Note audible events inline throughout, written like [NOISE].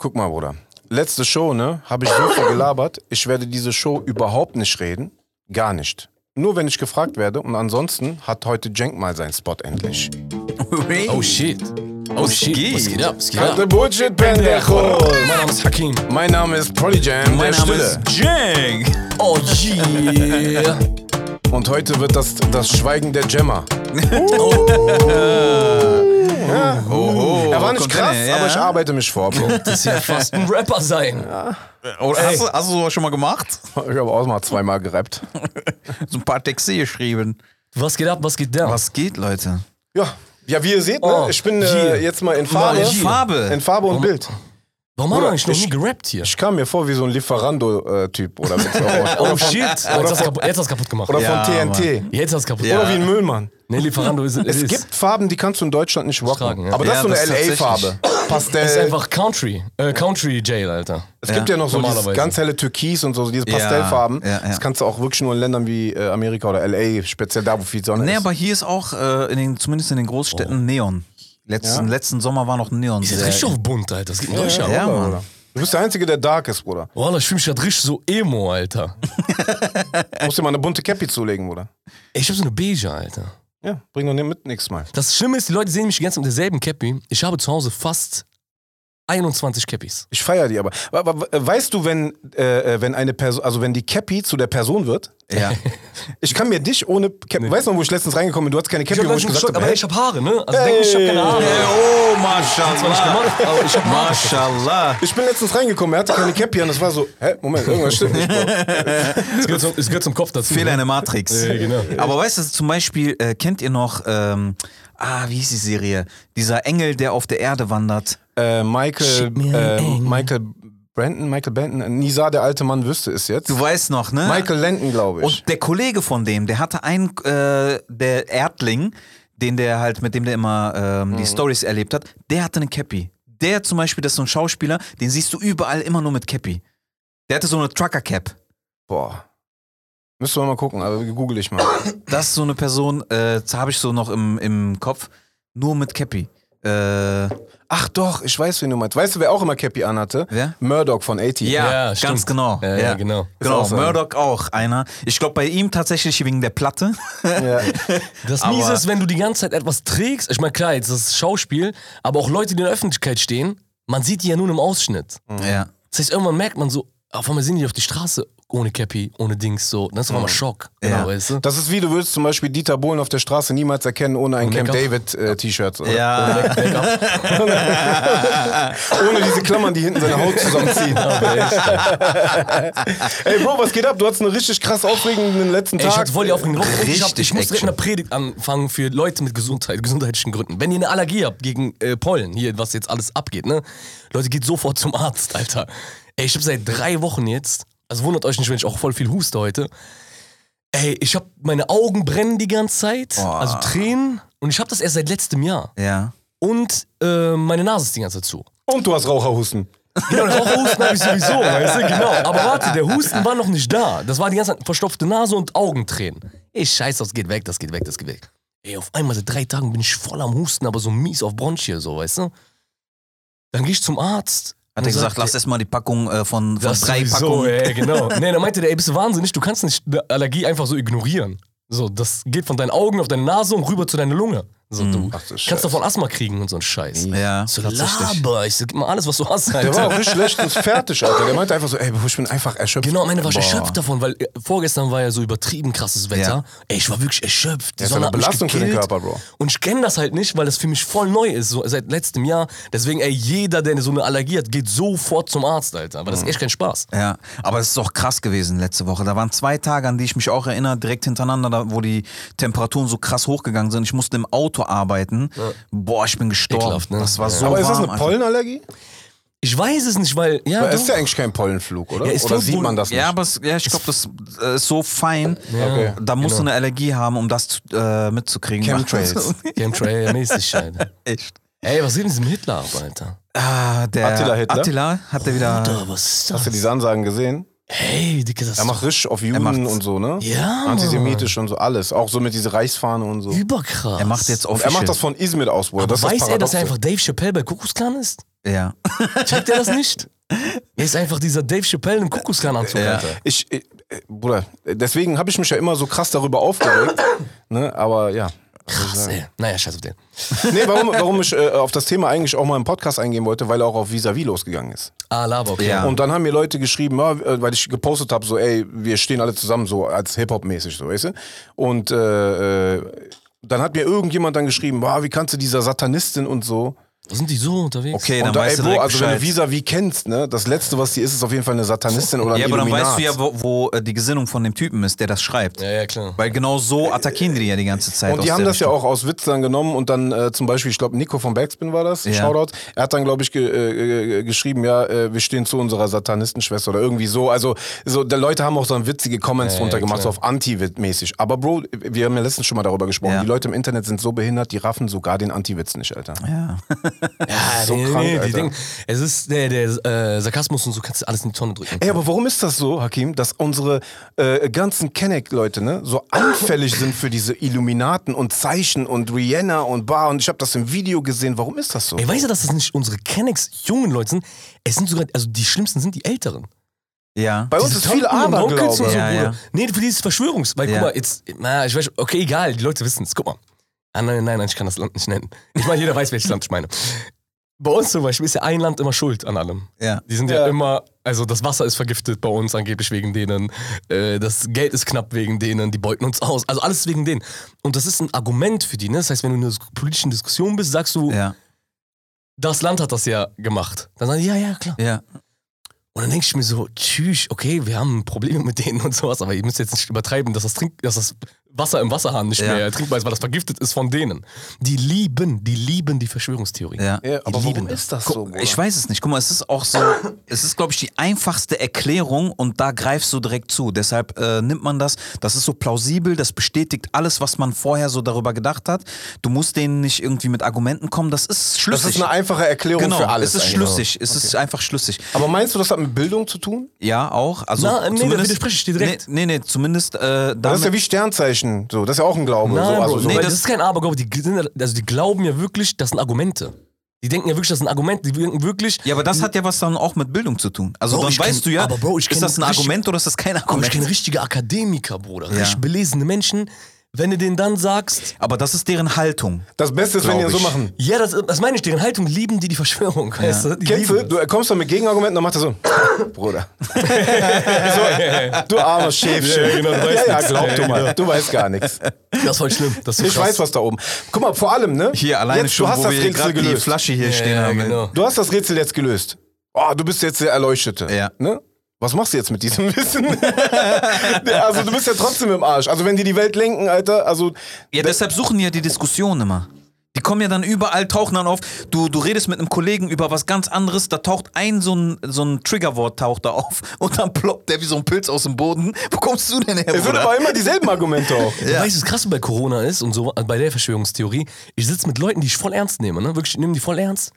Guck mal, Bruder. Letzte Show, ne, habe ich so viel gelabert. Ich werde diese Show überhaupt nicht reden. Gar nicht. Nur wenn ich gefragt werde. Und ansonsten hat heute Jenk mal seinen Spot endlich. Oh shit. Oh shit. geht? Was geht ab? Was geht ab? Bullshit, Pendejo. Mein Name ist Hakim. Mein Name ist Polyjam, Mein Name Stille. ist Jank. Oh yeah. Und heute wird das das Schweigen der Gemma. [LAUGHS] Oh, er war nicht krass, hin, ja. aber ich arbeite mich vor, Bro. Das ist ja [LAUGHS] fast ein Rapper sein. Oh, hast, du, hast du sowas schon mal gemacht? Ich habe auch mal zweimal gerappt. [LAUGHS] So ein paar Texte geschrieben. Was geht ab? Was geht da? Was geht, Leute? Ja, ja wie ihr seht, ne, Oh, ich bin hier. äh, jetzt mal in Farbe. Mal In. Farbe. In Farbe und Bild. Warum haben wir eigentlich noch ich- nie gerappt hier? Ich kam mir vor wie so ein Lieferando-Typ oder, [LAUGHS] Oh oder, shit. Jetzt hast du kaputt, jetzt hast du kaputt gemacht. oder Ja, von TNT. Jetzt hast du kaputt gemacht. Oder wie ein Müllmann. Nee, Lieferando ist, Es ist, gibt Farben, die kannst du in Deutschland nicht rocken. Tragen, ja. Aber das Ja, ist so das eine ist LA-Farbe. Pastell. ist einfach Country. Äh, Country Jail, Alter. es gibt ja noch so dieses ganz helle Türkis und so, diese Pastellfarben. ja, ja. Das kannst du auch wirklich nur in Ländern wie äh, Amerika oder LA, speziell da, wo viel Sonne Nee, ist. aber hier ist auch, äh, in den, zumindest in den Großstädten, Neon. Letzten, Ja? letzten Sommer war noch Neon. Ist jetzt richtig auf bunt, Alter. Das geht in ja, Deutschland. ja, Bruder, Mann. Du bist der Einzige, der dark ist, Bruder. Wallah, ich fühle mich gerade richtig so emo, Alter. [LAUGHS] Du musst dir mal eine bunte Cappy zulegen, Bruder. Ey, ich hab so eine beige, Alter. Ja, bring doch mit nächstes Mal. Das Schlimme ist, die Leute sehen mich die ganze Zeit mit derselben Cappy. Ich habe zu Hause fast 21 Cappies. Ich feiere die aber. weißt du, wenn, äh, äh, wenn eine Person, also wenn die Cappy zu der Person wird, Ja. [LAUGHS] ich kann mir dich ohne Cappy. Weißt du noch, wo ich letztens reingekommen bin, du hast keine Cappy, wo ich gesagt habe, aber hey, ich hab Haare, ne? Also denken, ich hab keine Haare. Oh, nicht gemacht, aber ich. Mashallah. ich bin letztens reingekommen, er hatte keine Cappy an, das war so, hä, Moment, irgendwas stimmt nicht. [LAUGHS] Es gehört zum, es gehört zum Kopf dazu. Fehler in ne? der Matrix. Ja, genau. Aber weißt du, zum Beispiel, äh, kennt ihr noch, ähm, ah, wie hieß die Serie? Dieser Engel, der auf der Erde wandert. Äh, Michael, äh. Michael Brandon, Michael Benton, Nisa, der alte Mann, wüsste es jetzt. Du weißt noch, ne? Michael Landon, glaube ich. Und der Kollege von dem, der hatte einen, äh, der Erdling, den der halt, mit dem der immer ähm, Mhm. die Stories erlebt hat, der hatte eine Cappy. Der zum Beispiel, das ist so ein Schauspieler, den siehst du überall immer nur mit Cappy. Der hatte so eine Trucker-Cap. Boah. Müssen wir mal gucken, aber google ich mal. Das ist so eine Person, äh, das habe ich so noch im, im Kopf, nur mit Cappy. Äh, Ach doch, ich weiß, wen du meinst. Weißt du, wer auch immer Cappy anhatte? Wer? Murdoch von 80. ja, Ja, ganz genau. Ja, ja, genau. Genau, auch. Murdoch auch einer. Ich glaube bei ihm tatsächlich wegen der Platte. Ja. [LAUGHS] Das Aber- Miese ist, wenn du die ganze Zeit etwas trägst. Ich meine, klar, jetzt ist das Schauspiel, aber auch Leute, die in der Öffentlichkeit stehen, man sieht die ja nur im Ausschnitt. ja. Das heißt, irgendwann merkt man so, auf einmal sind die auf die Straße ohne Cappy, ohne Dings, so. Das ist auf einmal Schock. Ja. Genau, weißt du? Das ist wie, du würdest zum Beispiel Dieter Bohlen auf der Straße niemals erkennen ohne ein Camp Make-up. David äh? Ja. [LAUGHS] Ohne diese Klammern, die hinten seine Haut zusammenziehen. [LAUGHS] Ey Bro, was geht ab? Du hattest einen richtig krass aufregenden letzten Ey, ich Tag. hatte voll die aufregende Woche. Ich, hab, Richtig ich muss direkt eine Predigt anfangen für Leute mit Gesundheit, gesundheitlichen Gründen. Wenn ihr eine Allergie habt gegen äh, Pollen, hier, was jetzt alles abgeht, ne? Leute, geht sofort zum Arzt, Alter. Ey, ich habe seit drei Wochen jetzt, also wundert euch nicht, wenn ich auch voll viel huste heute. Ey, ich habe meine Augen brennen die ganze Zeit, Boah. also Tränen. Und ich habe das erst seit letztem Jahr. ja. Und äh, meine Nase ist die ganze Zeit zu. Und du hast Raucherhusten. Genau, den Raucherhusten habe ich sowieso, weißt du, genau. Aber warte, der Husten war noch nicht da. Das war die ganze Zeit verstopfte Nase und Augentränen. Ey, scheiße, das geht weg, das geht weg, das geht weg. Ey, auf einmal seit drei Tagen bin ich voll am Husten, aber so mies auf Bronchie, so, weißt du. Dann gehe ich zum Arzt. Hat er gesagt, sagt lass erst mal die Packung äh, von, von drei sowieso, Packungen. Ey, genau. [LAUGHS] Nee, dann meinte der, ey, bist du wahnsinnig, du kannst nicht eine Allergie einfach so ignorieren. So, das geht von deinen Augen auf deine Nase und rüber zu deiner Lunge. So, du Ach du Scheiße. kannst davon Asthma kriegen und so ein Scheiß. Ja, So, tatsächlich. laber, ich sag gib mal alles, was du hast, Der Alter. war auch richtig schlecht und fertig, Alter. Der meinte einfach so, ey, ich bin einfach erschöpft. Genau, am Ende war ich Boah. erschöpft davon, weil äh, vorgestern war ja so übertrieben krasses Wetter. Ja. Ey, ich war wirklich erschöpft. Die Das ist Sonne eine hat mich Belastung für den. Körper, Bro. Und ich kenne das halt nicht, weil das für mich voll neu ist, so seit letztem Jahr. Deswegen, ey, jeder, der so eine Allergie hat, geht sofort zum Arzt, Alter. Weil das ist echt kein Spaß. Ja, aber es ist auch krass gewesen letzte Woche. Da waren zwei Tage, an die ich mich auch erinnere, direkt hintereinander, da, wo die Temperaturen so krass hochgegangen sind. Ich musste im Auto arbeiten. Boah, ich bin gestorben. Ekelhaft, ne? Das war Ja. so Aber ist das warm, eine. Pollenallergie? Ich weiß es nicht, weil, ja, Aber ist ja eigentlich kein Pollenflug, oder? Ja, oder sieht man das nicht? Ja, aber es, ja, ich glaube, das äh, ist so fein. Okay. Da musst du genau. eine Allergie haben, um das zu- äh, mitzukriegen. Chemtrails. [LAUGHS] Chemtrail-mäßig, Alter. [LAUGHS] Echt. Ey, was geht in diesem Hitler ab, Alter? Ah, der Attila Hitler? Attila hat er wieder. Bruder, was ist Hast das? du diese Ansagen gesehen? Hey, Dicke, das Er macht richtig auf macht's. Juden und so, ne? Ja, Antisemitisch und so alles. Auch so mit dieser Reichsfahne und so. überkrass. Er macht jetzt Und official. er macht das von Izmir aus, Bruder. Aber Das ist das weiß er, dass er Paradoxe. einfach Dave Chappelle bei Kuckucksklan ist? Ja. Checkt er das nicht? Er ist einfach dieser Dave Chappelle im Kuckuckskananzug, Ja. Alter. Ich, äh, äh, Bruder, deswegen habe ich mich ja immer so krass darüber aufgeregt. ne? Aber ja. Krass, ey. Naja, scheiß auf den. [LAUGHS] Nee, warum, warum ich äh, auf das Thema eigentlich auch mal im Podcast eingehen wollte, weil er auch auf Vis-a-vis losgegangen ist. Ah, Lava, okay. Ja. Und dann haben mir Leute geschrieben, ja, äh, weil ich gepostet habe, so, ey, wir stehen alle zusammen, so als Hip-Hop-mäßig, so, weißt du? Und äh, äh, dann hat mir irgendjemand dann geschrieben, wie kannst du dieser Satanistin und so. Sind die so unterwegs? Okay, dann und da, weißt ey, du Bro, direkt also wenn du Bescheid. Vis-a-vis kennst, ne, das Letzte, was die ist, ist auf jeden Fall eine Satanistin oder ein Ja, aber dann Illuminat. weißt du ja, wo, wo äh, die Gesinnung von dem Typen ist, der das schreibt. Ja, ja, klar. Weil genau so attackieren die ja die ganze Zeit. Und die haben der das ja Richtung. auch aus Witz dann genommen und dann äh, zum Beispiel, ich glaube, Nico von Backspin war das, Ja. Shoutout. Er hat dann, glaube ich, ge äh, äh, geschrieben, ja, äh, wir stehen zu unserer Satanistenschwester oder irgendwie so. Also, so, die Leute haben auch so witzige Comments Ja, drunter ja, gemacht, so auf Anti-Wit-mäßig. Aber Bro, wir haben ja letztens schon mal darüber gesprochen. Ja. Die Leute im Internet sind so behindert, die raffen sogar den Anti-Witz nicht, Alter. Ja. [LAUGHS] Ja, so nee, krank, nee, die denken, es ist der, der äh, Sarkasmus und so kannst du alles in die Tonne drücken. Ey, aber warum ist das so, Hakim, dass unsere äh, ganzen Kenneck-Leute ne, so anfällig sind für diese Illuminaten und Zeichen und Rihanna und Bar und ich habe das im Video gesehen. Warum ist das so? Ey, weißt du, dass das nicht unsere Kennex jungen Leute sind? Es sind sogar, also die schlimmsten sind die Älteren. Ja. Bei uns Diese ist viel Aberglaube. so, Ja, ja. Nee, für dieses Verschwörungs... Weil, Ja. guck mal, jetzt... Na, ich weiß... Okay, egal, die Leute wissen es. Guck mal. Ah, nein, nein, nein, ich kann das Land nicht nennen. Ich meine, jeder weiß, welches Land ich meine. Bei uns zum Beispiel ist ja ein Land immer schuld an allem. Ja. Die sind ja, Ja. immer, also das Wasser ist vergiftet bei uns angeblich wegen denen, äh, das Geld ist knapp wegen denen, die beuten uns aus, also alles wegen denen. Und das ist ein Argument für die, ne? Das heißt, wenn du in einer politischen Diskussion bist, sagst du, Ja. das Land hat das ja gemacht. Dann sagen die, ja, ja, klar. Ja. Und dann denke ich mir so, tschüss, okay, wir haben Probleme mit denen und sowas, aber ihr müsst jetzt nicht übertreiben, dass das, Trink dass das Wasser im Wasserhahn nicht Ja. mehr trinkbar ist, weil das vergiftet ist von denen. Die lieben, die lieben die Verschwörungstheorie. Ja. Ja, aber Die lieben warum das. ist das so? Bruder? Ich weiß es nicht. Guck mal, es ist auch so, [COUGHS] es ist, glaube ich, die einfachste Erklärung und da greifst du direkt zu. Deshalb äh, nimmt man das. Das ist so plausibel, das bestätigt alles, was man vorher so darüber gedacht hat. Du musst denen nicht irgendwie mit Argumenten kommen. Das ist das schlüssig. ist eine einfache Erklärung genau, für alles. es ist schlüssig. Es ist einfach schlüssig. Aber meinst du, das hat mit Bildung zu tun? Ja, auch. Also Na, nee, da zumindest, widerspreche ich dir direkt. Nee, nee, nee zumindest äh, Das ist ja wie Sternzeichen. So, das ist ja auch ein Glaube. Nein, so, also Bro, so. nee, das, ist kein Aberglaube. Die, sind also die glauben ja wirklich, das sind Argumente. Die denken ja wirklich, das sind Argumente. Die denken wirklich, Ja, aber das hat ja was dann auch mit Bildung zu tun. Also Bro, dann ich weißt kenn- du ja, aber Bro, ich ist das ein richtig- Argument oder ist das kein aber ich Argument? kenne richtige Akademiker, Bruder. Ja. Richtig belesene Menschen. Wenn du denen dann sagst, aber das ist deren Haltung. Das Beste ist, wenn die Glaub so machen. ja, das, das meine ich, deren Haltung lieben die die Verschwörung. Weißt du? Die Kennst du, das. kommst dann mit Gegenargumenten, dann macht er so, [LAUGHS] Bruder. [LAUGHS] so, du armer Schäfchen. Ja, genau, du weißt ja, ja, nichts. glaub Ja, du mal. Du weißt gar nichts. Das ist voll schlimm. Das ist Ich krass. weiß, was da oben. Guck mal, vor allem, ne? Hier alleine jetzt, schon, du hast wo das wir Rätsel gerade die gelöst. Flasche hier Ja, stehen ja, haben. genau. Du hast das Rätsel jetzt gelöst. Oh, du bist jetzt der Erleuchtete. Ja. Ne? Was machst du jetzt mit diesem [LAUGHS] Wissen? also du bist ja trotzdem im Arsch. Also wenn die die Welt lenken, Alter, also Ja, deshalb suchen die ja die Diskussion immer. Die kommen ja dann überall, tauchen dann auf. Du, du redest mit einem Kollegen über was ganz anderes, da taucht ein so ein, so ein Triggerwort taucht da auf und dann ploppt der wie so ein Pilz aus dem Boden. Wo kommst du denn her, es sind aber immer dieselben Argumente auch. Du Weißt du, was krass bei Corona ist und so, bei der Verschwörungstheorie? Ich sitze mit Leuten, die ich voll ernst nehme, ne? Wirklich, ich nehme die voll ernst.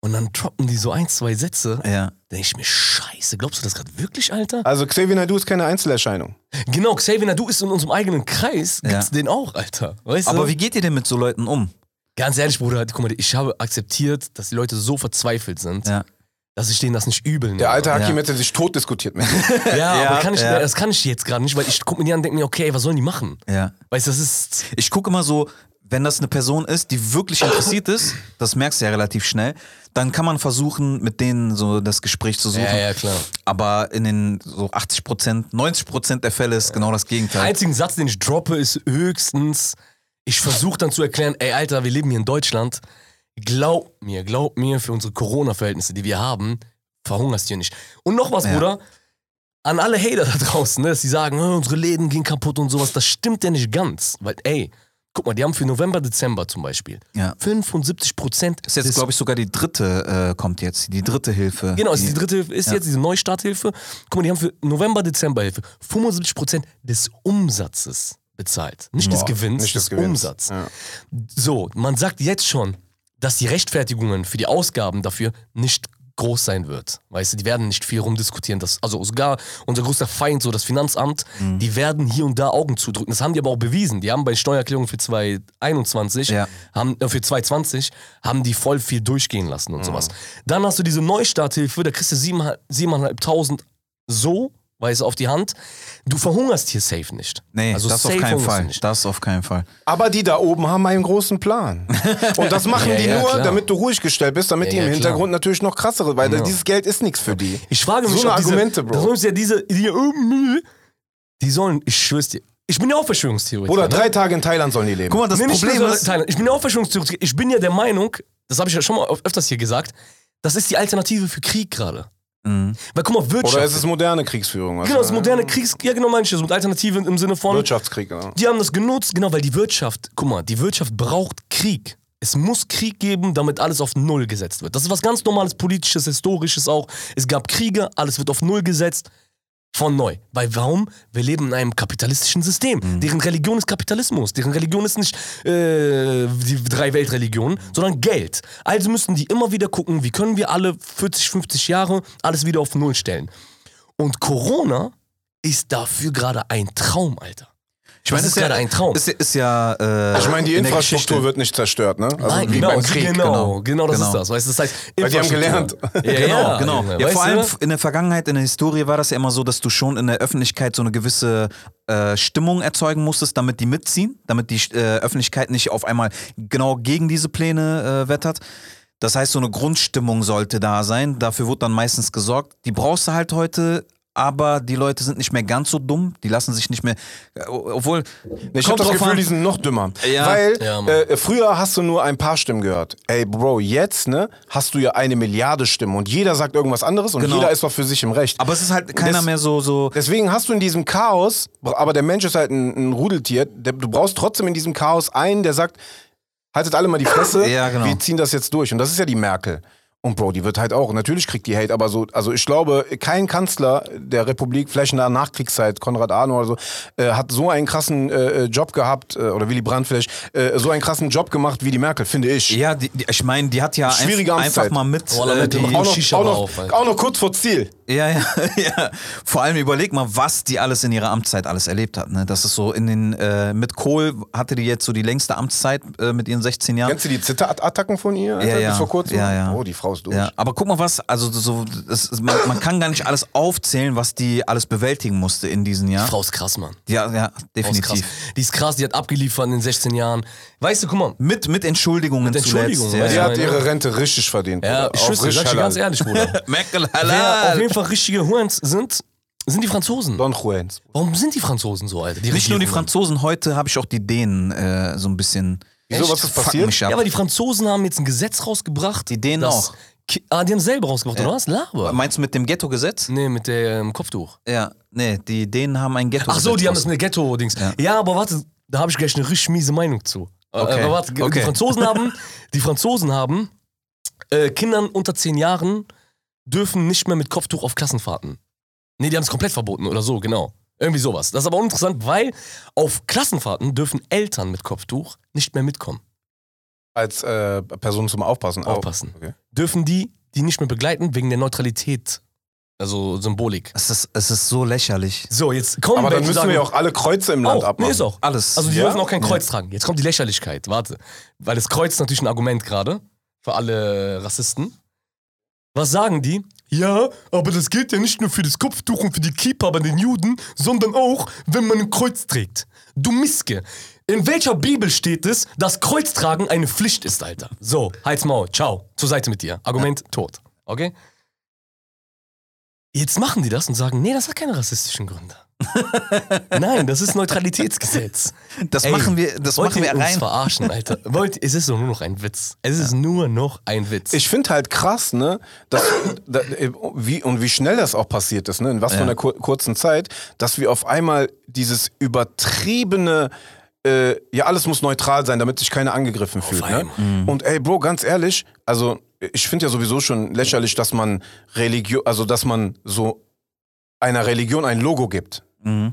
Und dann droppen die so ein, zwei Sätze. Ja. Da denke ich mir, scheiße, glaubst du das gerade wirklich, Alter? Also Xavier Naidoo ist keine Einzelerscheinung. Genau, Xavier Nadu ist in unserem eigenen Kreis, Ja. gibt's den auch, Alter. Weißt Aber du? wie geht ihr denn mit so Leuten um? Ganz ehrlich, Bruder, guck mal, ich habe akzeptiert, dass die Leute so verzweifelt sind, Ja. dass ich denen das nicht übel nehme. Der alte Hakim Ja. hätte sich tot diskutiert mit [LAUGHS] Ja, Ja, aber kann ich, ja. das kann ich jetzt gerade nicht, weil ich gucke mir die an und denke mir, okay, was sollen die machen? Ja. Weißt du, das ist. Ich gucke immer so, wenn das eine Person ist, die wirklich interessiert ist, das merkst du ja relativ schnell, dann kann man versuchen, mit denen so das Gespräch zu suchen. Ja, ja, klar. Aber in den so 80 Prozent, 90 Prozent der Fälle ist genau das Der Gegenteil. einzige Satz, den ich droppe, ist höchstens, ich versuche dann zu erklären, ey, Alter, wir leben hier in Deutschland. Glaub mir, glaub mir, für unsere Corona-Verhältnisse, die wir haben, verhungerst du hier nicht. Und noch was, Ja. Bruder. An alle Hater da draußen, ne, dass die sagen, "Oh, unsere Läden gehen kaputt und sowas, das stimmt ja nicht ganz. Weil, ey, guck mal, die haben für November, Dezember zum Beispiel Ja. 75 Prozent. ist jetzt, glaube ich, sogar die dritte, äh, kommt jetzt, die dritte Hilfe. Genau, ist die dritte Hilfe, ist Ja. jetzt diese Neustarthilfe. Guck mal, die haben für November, Dezember Hilfe 75% des Umsatzes bezahlt. Nicht des Boah, Gewinns, nicht des des Gewinns. Umsatzes. Ja. So, man sagt jetzt schon, dass die Rechtfertigungen für die Ausgaben dafür nicht groß sein wird. Weißt du, die werden nicht viel rumdiskutieren. Das, also sogar unser größter Feind, so das Finanzamt, Mhm. die werden hier und da Augen zudrücken. Das haben die aber auch bewiesen. Die haben bei Steuererklärung für 2021, Ja. haben, äh, für 2020, haben die voll viel durchgehen lassen Mhm. und sowas. Dann hast du diese Neustarthilfe, da kriegst du 7.500 so, weißt du, auf die Hand. Du verhungerst hier safe nicht. Nee, also das auf keinen Fall. Nicht. Das auf keinen Fall. Aber die da oben haben einen großen Plan. [LAUGHS] Und das machen Ja, die ja, nur, klar. damit du ruhig gestellt bist, damit Ja, die im ja, Hintergrund klar. natürlich noch krassere, weil dieses Geld ist nichts für die. Ich frage mich, so eine ob diese, Argumente, Das Bro. ist ja diese, die, die sollen, ich schwör's dir, ich bin ja auch Verschwörungstheoretiker. Oder ne? drei Tage in Thailand sollen die leben. Guck mal, das Nee, nicht Problem ist, Thailand. Ich bin ja auch Verschwörungstheoretiker. Ich bin ja der Meinung, das habe ich ja schon mal öfters hier gesagt, das ist die Alternative für Krieg gerade. Mhm. Weil guck mal, Wirtschaft. Oder ist es moderne Kriegsführung? Also, genau, das moderne Kriegs... Ja, genau, meine ich das. Mit Alternative im Sinne von... Wirtschaftskrieg, ja. Die haben das genutzt, genau, weil die Wirtschaft, guck mal, die Wirtschaft braucht Krieg. Es muss Krieg geben, damit alles auf Null gesetzt wird. Das ist was ganz normales, politisches, historisches auch. Es gab Kriege, alles wird auf Null gesetzt. Von neu. Weil warum? Wir leben in einem kapitalistischen System. Deren Religion ist Kapitalismus. Deren Religion ist nicht äh, die drei Weltreligionen, sondern Geld. Also müssen die immer wieder gucken, wie können wir alle 40, 50 Jahre alles wieder auf Null stellen. Und Corona ist dafür gerade ein Traum, Alter. Ich meine, das ist gerade ein Traum. Ist, ist ja. Äh, Ich meine, die Infrastruktur wird nicht zerstört, ne? Also Nein, wie genau, beim Krieg. genau, genau. genau, das Genau. ist das. Weißt, du, das heißt, Weil die haben gelernt. Ja, Genau, ja, genau. Ja, weißt vor du? allem in der Vergangenheit, in der Historie war das ja immer so, dass du schon in der Öffentlichkeit so eine gewisse äh, Stimmung erzeugen musstest, damit die mitziehen, damit die äh, Öffentlichkeit nicht auf einmal genau gegen diese Pläne äh, wettert. Das heißt, so eine Grundstimmung sollte da sein. Dafür wird dann meistens gesorgt. Die brauchst du halt heute. Aber die Leute sind nicht mehr ganz so dumm. Die lassen sich nicht mehr. äh, Obwohl. Ich habe das Gefühl, an. die sind noch dümmer. Ja. Weil Ja, äh, früher hast du nur ein paar Stimmen gehört. Ey, Bro, jetzt ne, hast du ja eine Milliarde Stimmen und jeder sagt irgendwas anderes und Genau. jeder ist doch für sich im Recht. Aber es ist halt keiner Das- mehr so. so Deswegen hast du in diesem Chaos, aber der Mensch ist halt ein, ein Rudeltier, der, du brauchst trotzdem in diesem Chaos einen, der sagt, haltet alle mal die Fresse, Ja, genau. wir ziehen das jetzt durch. Und das ist ja die Merkel. Und Bro, die wird halt auch, natürlich kriegt die Hate, aber so, also ich glaube, kein Kanzler der Republik, vielleicht in der Nachkriegszeit, Konrad Adenauer oder so, äh, hat so einen krassen äh, Job gehabt, äh, oder Willy Brandt vielleicht, äh, so einen krassen Job gemacht wie die Merkel, finde ich. ja, die, die, ich meine, die hat ja Schwierige Amtszeit. einfach mal mit. Oh, äh, mit dem die, Auch noch, auch, noch, auch noch kurz vor Ziel. Ja, ja, [LAUGHS] ja. Vor allem überleg mal, was die alles in ihrer Amtszeit alles erlebt hat. Ne? Das ist so in den, äh, mit Kohl hatte die jetzt so die längste Amtszeit äh, mit ihren 16 Jahren. Kennst du die Zitterattacken von ihr? Alter, Ja, ja. Bis vor kurzem? Ja, ja. Oh, die Frau ist durch. Ja, aber guck mal was, also so, das, ist- man, man kann gar nicht alles aufzählen, was die alles bewältigen musste in diesen Jahren. Frau ist krass, Mann. Ja, ja, Frau ist krass. definitiv. Die ist krass, die hat abgeliefert in den 16 Jahren. Weißt du, guck mal. Mit, mit Entschuldigungen Mit Entschuldigungen, zuletzt. Die Ja, ja. hat ihre Rente richtig verdient. Ja, Bruder. ich richtig sag ich dir ganz ehrlich, Bruder. Merkel, halal. [LAUGHS] Fall richtige Huans sind, sind die Franzosen. Don Juans. Warum sind die Franzosen so, Alter? Die Nicht nur die. Franzosen, heute habe ich auch die Dänen äh, so ein bisschen. Wieso, was ist passiert? Ja, aber die Franzosen haben jetzt ein Gesetz rausgebracht. Die Dänen auch. Ki- Ah, die haben selber rausgebracht, oder was? Laber. Meinst du mit dem Ghetto-Gesetz? Nee, mit dem Kopftuch. Ja, nee, die Dänen haben ein Ghetto. Ach so, die haben das eine Ghetto-Dings. Ja. Ja. aber warte, da habe ich gleich eine richtig miese Meinung zu. Äh, Okay, Aber warte, okay. die Franzosen haben, [LAUGHS] die Franzosen haben äh, Kindern unter 10 Jahren dürfen nicht mehr mit Kopftuch auf Klassenfahrten. Nee, die haben es komplett verboten oder so, genau. Irgendwie sowas. Das ist aber uninteressant, weil auf Klassenfahrten dürfen Eltern mit Kopftuch nicht mehr mitkommen. Als äh, Person zum Aufpassen. Aufpassen. Okay. Dürfen die die nicht mehr begleiten wegen der Neutralität, also Symbolik. Es ist, es ist so lächerlich. So, jetzt kommen Aber dann müssen sagen, wir ja auch alle Kreuze im Land auch, abmachen. nee, ist auch. Alles. Also die Ja? dürfen auch kein Ja. Kreuz tragen. Jetzt kommt die Lächerlichkeit, warte. Weil das Kreuz ist natürlich ein Argument gerade für alle Rassisten. Was sagen die? Ja, aber das gilt ja nicht nur für das Kopftuch und für die Kippa bei den Juden, sondern auch, wenn man ein Kreuz trägt. Du Miske. In welcher Bibel steht es, dass Kreuztragen eine Pflicht ist, Alter? So, halt's Maul, ciao, zur Seite mit dir. Argument tot. Okay? Jetzt machen die das und sagen, nee, das hat keine rassistischen Gründe. [LAUGHS] Nein, das ist Neutralitätsgesetz. Das Ey, machen wir, das machen wir ihr uns rein. verarschen, Alter? [LAUGHS] Wollt, es ist nur noch ein Witz. Es ist nur noch ein Witz. Ich finde halt krass, ne, dass, da, wie, und wie schnell das auch passiert ist, ne, in was für Ja. einer kur kurzen Zeit, dass wir auf einmal dieses übertriebene, äh, ja, alles muss neutral sein, damit sich keiner angegriffen fühlt. Ne? einmal. Und ey, Bro, ganz ehrlich, also ich finde ja sowieso schon lächerlich, dass man Religion, also dass man so einer Religion ein Logo gibt.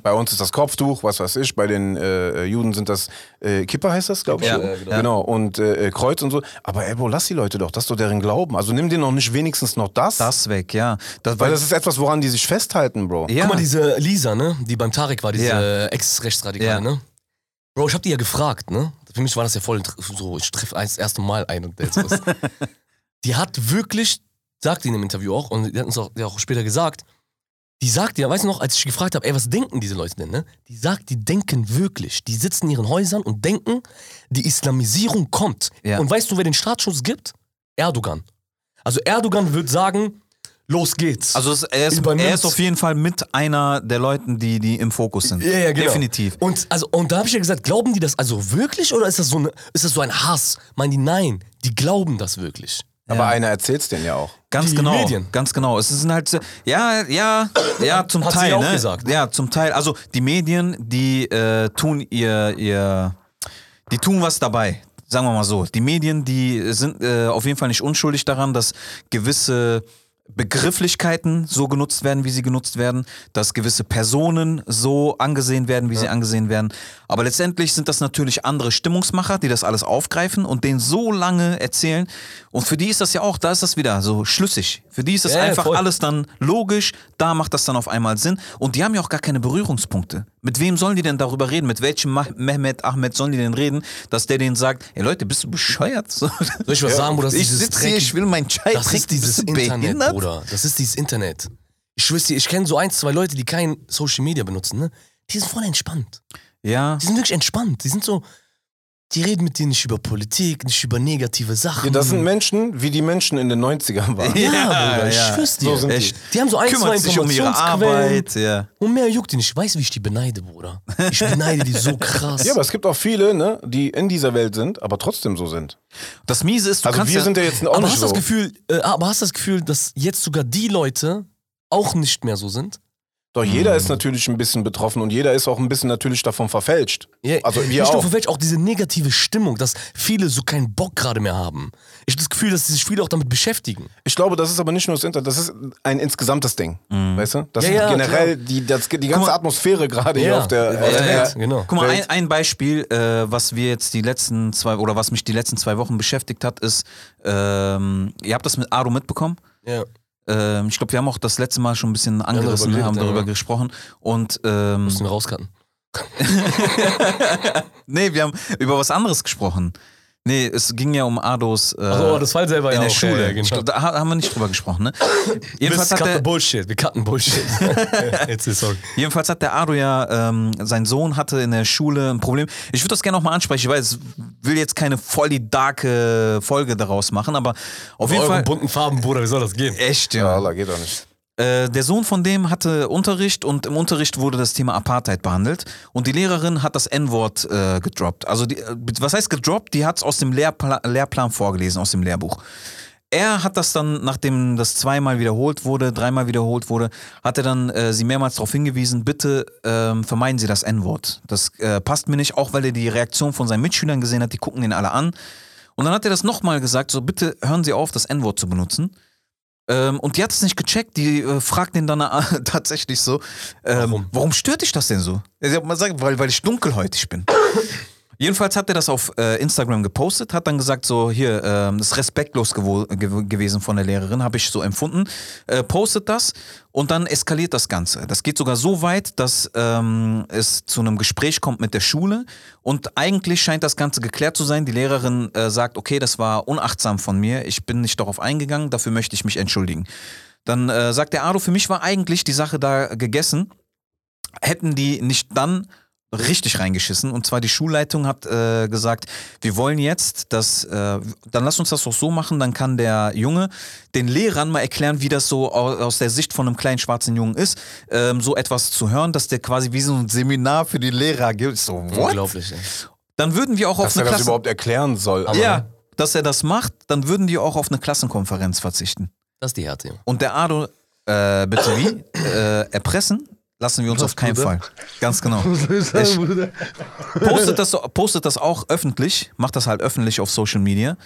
Bei uns ist das Kopftuch, was weiß ich. Bei den äh, Juden sind das äh, Kippa heißt das, glaube ich. Ja, so. ja, genau. genau. Und äh, Kreuz und so. Aber ey, Bro, lass die Leute doch. Das ist doch deren Glauben. Also nimm dir noch nicht wenigstens noch das. Das weg, ja. Das, weil das ist etwas, woran die sich festhalten, Bro. ja. Guck mal, diese Lisa, ne, die beim Tarek war, diese Ja. Ex-Rechtsradikale, Ja. ne? Bro, ich hab die ja gefragt, ne? Für mich war das ja voll so, ich treffe das erste Mal ein und jetzt was. [LAUGHS] die hat wirklich, sagt die in dem Interview auch, und die hat uns auch, die auch später gesagt, die sagt ja, weißt du noch, als ich gefragt habe, ey, was denken diese Leute denn, ne? Die sagt, die denken wirklich. Die sitzen in ihren Häusern und denken, die Islamisierung kommt. Ja. Und weißt du, wer den Startschuss gibt? Erdogan. Also Erdogan wird sagen, los geht's. Also es, er, ist, er ist auf jeden Fall mit einer der Leuten, die, die im Fokus sind. Ja, ja, genau. Definitiv. Und, also, und da habe ich ja gesagt, glauben die das also wirklich oder ist das so, eine, ist das so ein Hass? Meinen die, nein, die glauben das wirklich. Aber einer erzählt's denen ja auch. Ganz Die genau. Medien. Ganz genau. Es sind halt, so- ja, ja, ja, zum Hat sie Teil. auch ne? gesagt. Ja, zum Teil. Also die Medien, die äh, tun ihr, ihr, die tun was dabei. Sagen wir mal so. Die Medien, die sind äh, auf jeden Fall nicht unschuldig daran, dass gewisse Begrifflichkeiten so genutzt werden, wie sie genutzt werden, dass gewisse Personen so angesehen werden, wie sie angesehen werden. Aber letztendlich sind das natürlich andere Stimmungsmacher, die das alles aufgreifen und denen so lange erzählen. Und für die ist das ja auch, da ist das wieder so schlüssig. Für die ist das Ja, ja, einfach voll. alles dann logisch, da macht das dann auf einmal Sinn. Und die haben ja auch gar keine Berührungspunkte. Mit wem sollen die denn darüber reden? Mit welchem Mah- Mehmet Ahmed sollen die denn reden, dass der denen sagt, ey Leute, bist du bescheuert? So. Soll ich was sagen, Bruder? Das ich sitze hier, ich will meinen Chai Das ist dieses Internet, behindert? Bruder. Das ist dieses Internet. Ich dir, ich kenne so ein, zwei Leute, die kein Social Media benutzen, ne? Die sind voll entspannt. Ja. Die sind wirklich entspannt. Die sind so, die reden mit dir nicht über Politik, nicht über negative Sachen. Ja, das sind Menschen, wie die Menschen in den 90ern waren. Ja, Ja, Bruder, ich ja. schwör's dir. So sind die. Die haben so ein, zwei Kümmert sich um ihre Informationsquellen. Arbeit. Ja. Und mehr juckt die nicht. Ich weiß, wie ich die beneide, Bruder. Ich beneide die so [LAUGHS] krass. Ja, aber es gibt auch viele, ne, die in dieser Welt sind, aber trotzdem so sind. Das Miese ist, du Also kannst wir ja, sind ja jetzt auch aber nicht hast so. das Gefühl, äh, aber hast das Gefühl, dass jetzt sogar die Leute auch nicht mehr so sind? Doch jeder ist natürlich ein bisschen betroffen und jeder ist auch ein bisschen natürlich davon verfälscht. Ja, Also wir nicht nur auch. von welch auch diese negative Stimmung, dass viele so keinen Bock gerade mehr haben. Ich habe das Gefühl, dass sich viele auch damit beschäftigen. Ich glaube, das ist aber nicht nur das Internet, das ist ein insgesamtes Ding. Weißt du? Das Ja, ist ja, generell die, das, die ganze mal. Atmosphäre gerade hier auf der, ja, auf der ja, Welt. ja, genau. Guck mal, ein, ein Beispiel, äh, was wir jetzt die letzten zwei oder was mich die letzten zwei Wochen beschäftigt hat, ist, ähm, ihr habt das mit Aro mitbekommen. Ja. Ähm, ich glaube, wir haben auch das letzte Mal schon ein bisschen angerissen, darüber ne, haben darüber ja. gesprochen. Und ähm, Mussten rauscutten. [LAUGHS] nee, wir haben über was anderes gesprochen. Nee, es ging ja um Ados äh, Achso, das Fall selber in ja der auch. Schule. Ja, genau. glaub, da ha- haben wir nicht drüber gesprochen, ne? [LAUGHS] Jedenfalls Wir hat, cutten der, Bullshit. Wir cutten Bullshit. [LAUGHS] Jetzt ist sorry. jedenfalls hat der Ado ja, ähm, sein Sohn hatte in der Schule ein Problem. Ich würde das gerne nochmal ansprechen. Ich weiß, ich will jetzt keine voll die darke Folge daraus machen, aber auf jeden Eure Fall. bunten Farben, Bruder, wie soll das gehen? Echt, Ja, ja. Allah, geht doch nicht. Äh, der Sohn von dem hatte Unterricht und im Unterricht wurde das Thema Apartheid behandelt und die Lehrerin hat das N-Wort äh, gedroppt. Also die, äh, was heißt gedroppt? Die hat es aus dem Lehrpla Lehrplan vorgelesen, aus dem Lehrbuch. Er hat das dann, nachdem das zweimal wiederholt wurde, dreimal wiederholt wurde, hat er dann äh, sie mehrmals darauf hingewiesen, bitte ähm, vermeiden Sie das N-Wort. Das äh, passt mir nicht, auch weil er die Reaktion von seinen Mitschülern gesehen hat, die gucken ihn alle an. Und dann hat er das nochmal gesagt, so bitte hören Sie auf, das N-Wort zu benutzen. Ähm, und die hat es nicht gecheckt, die äh, fragt ihn dann äh, [LAUGHS] tatsächlich so, ähm, Warum? stört dich das denn so? Er hat mal gesagt, weil, weil ich dunkelhäutig bin. Jedenfalls hat er das auf äh, Instagram gepostet, hat dann gesagt, so hier, das ist respektlos gew gewesen von der Lehrerin, habe ich so empfunden. Äh, postet das und dann eskaliert das Ganze. Das geht sogar so weit, dass ähm, es zu einem Gespräch kommt mit der Schule und eigentlich scheint das Ganze geklärt zu sein. Die Lehrerin äh, sagt, okay, das war unachtsam von mir, ich bin nicht darauf eingegangen, dafür möchte ich mich entschuldigen. Dann äh, sagt der Ado, für mich war eigentlich die Sache da gegessen hätten die nicht dann richtig reingeschissen. Und zwar die Schulleitung hat äh, gesagt, wir wollen jetzt, dass, äh, dann lass uns das doch so machen, dann kann der Junge den Lehrern mal erklären, wie das so au- aus der Sicht von einem kleinen schwarzen Jungen ist, ähm, so etwas zu hören, dass der quasi wie so ein Seminar für die Lehrer gibt. So, what? Unglaublich, ey. Dann würden wir auch auf Dass eine er das Klasse... überhaupt erklären soll. Aber Ja, dass er das macht, dann würden die auch auf eine Klassenkonferenz verzichten. Das ist die Härte. Und der Ado, äh, bitte wie? äh, erpressen lassen wir uns auf keinen Fall. Ganz genau. [LAUGHS] Postet, das, postet das auch öffentlich, macht das halt öffentlich auf Social Media.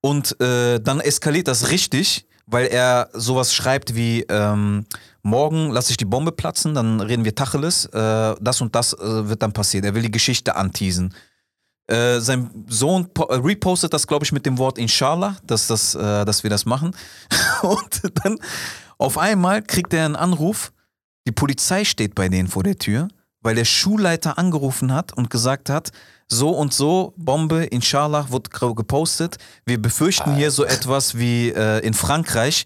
Und äh, dann eskaliert das richtig. weil er sowas schreibt wie, ähm, morgen lasse ich die Bombe platzen, dann reden wir Tacheles, äh, das und das äh, wird dann passieren. Er will die Geschichte anteasen. Äh, sein Sohn äh, repostet das, glaube ich, mit dem Wort Inshallah, dass, das, äh, dass wir das machen. [LAUGHS] Und dann auf einmal kriegt er einen Anruf, die Polizei steht bei denen vor der Tür, weil der Schulleiter angerufen hat und gesagt hat, so und so, Bombe, Inshallah, wird gr- gepostet. Wir befürchten hier so etwas wie äh, in Frankreich.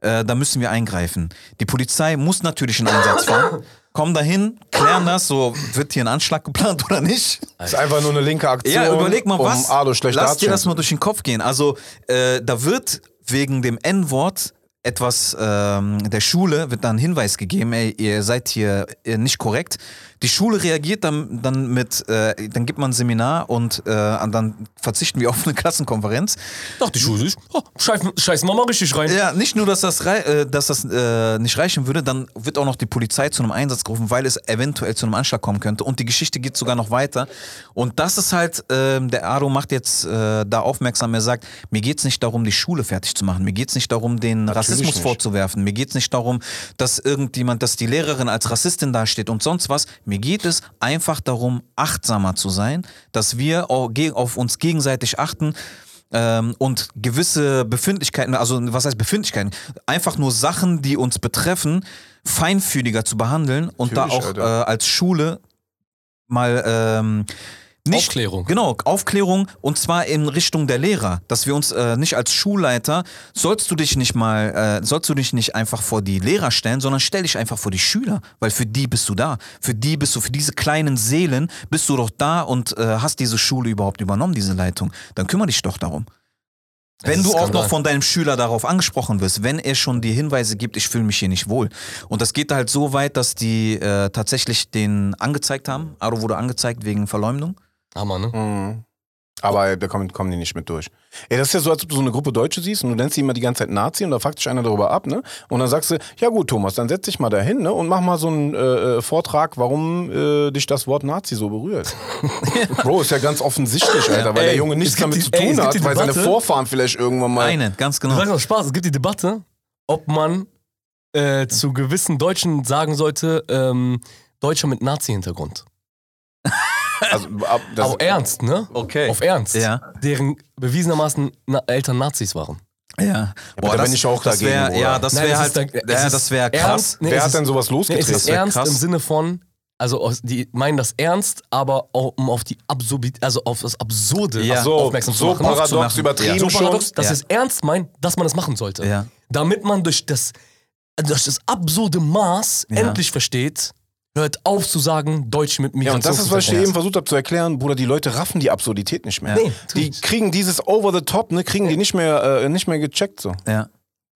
Äh, da müssen wir eingreifen. Die Polizei muss natürlich in Einsatz fahren. [LAUGHS] Kommen dahin, klären das, so wird hier ein Anschlag geplant oder nicht. Das ist einfach nur eine linke Aktion. Ja, überleg mal, um was. Ado schlecht Lass dir das mal durch den Kopf gehen. Also, äh, da wird wegen dem N-Wort etwas ähm, der Schule wird dann ein Hinweis gegeben, ey, ihr seid hier äh, nicht korrekt. Die Schule reagiert dann, dann mit, äh, dann gibt man ein Seminar und äh, dann verzichten wir [LAUGHS] auf eine Klassenkonferenz. Dachte ich, Schule ist. Oh, scheiß, scheißen wir mal richtig rein. Ja, nicht nur, dass das, äh, dass das äh, nicht reichen würde, dann wird auch noch die Polizei zu einem Einsatz gerufen, weil es eventuell zu einem Anschlag kommen könnte. Und die Geschichte geht sogar noch weiter. Und das ist halt, ähm, der Ado macht jetzt äh, da aufmerksam, er sagt, mir geht's nicht darum, die Schule fertig zu machen. Mir geht's nicht darum, den Rassismus nicht. vorzuwerfen. Mir geht's nicht darum, dass irgendjemand, dass die Lehrerin als Rassistin dasteht und sonst was. Mir geht es einfach darum, achtsamer zu sein, dass wir auf uns gegenseitig achten ähm, und gewisse Befindlichkeiten, also was heißt Befindlichkeiten? Einfach nur Sachen, die uns betreffen, feinfühliger zu behandeln und da Natürlich, auch äh, als Schule mal ähm, nicht, Aufklärung. Genau, Aufklärung und zwar in Richtung der Lehrer, dass wir uns äh, nicht als Schulleiter, sollst du dich nicht mal, äh, sollst du dich nicht einfach vor die Lehrer stellen, sondern stell dich einfach vor die Schüler, weil für die bist du da. Für die bist du, für diese kleinen Seelen bist du doch da und äh, hast diese Schule überhaupt übernommen, diese Leitung. Dann kümmere dich doch darum. Wenn du auch noch von deinem Schüler darauf angesprochen wirst, wenn er schon die Hinweise gibt, ich fühle mich hier nicht wohl. Und das geht halt so weit, dass die äh, tatsächlich den angezeigt haben. Aro wurde angezeigt wegen Verleumdung. Hammer, ne? Mhm. Aber ey, da kommen, kommen die nicht mit durch. Ey, das ist ja so, als ob du so eine Gruppe Deutsche siehst und du nennst sie immer die ganze Zeit Nazi und da fuckt sich einer darüber ab, ne? Und dann sagst du, ja gut, Thomas, dann setz dich mal dahin, ne? Und mach mal so einen äh, äh, Vortrag, warum äh, dich das Wort Nazi so berührt. [LAUGHS] Bro, ist ja ganz offensichtlich, Alter, weil Ey, der Junge nichts damit die- zu ey, tun gibt hat, weil seine Vorfahren vielleicht irgendwann mal. Eine, ganz Du genau. sagst auch Spaß, es gibt die Debatte, ob man äh, zu gewissen Deutschen sagen sollte, ähm, Deutscher mit Nazi-Hintergrund. Also, ab, das, Aber ernst, ne? Okay. Auf Ernst. Ja. Deren bewiesenermaßen Na Eltern Nazis waren. Ja. da bin ich auch das dagegen, wär. Ja, das wäre halt, ist da- ja, das wäre krass. ernst. Nee, Wer hat ist- denn sowas Nee, es losgetreten? ist ernst krass. im Sinne von, also die meinen das ernst, aber auch, um auf die Absurdität, also auf das Absurde Ja. So, aufmerksam so zu machen. paradox machen. übertrieben so paradox, dass Ja. es ernst meint, dass man das machen sollte. Ja. Damit man durch das, durch das absurde Maß Ja. endlich versteht, hört auf zu sagen, Deutsche mit Ja, und das ist, was ich dir eben versucht habe zu erklären, Bruder, die Leute raffen die Absurdität nicht mehr. Nee, die kriegen dieses Over the Top, ne, kriegen die nicht mehr, äh, nicht mehr gecheckt so. ja,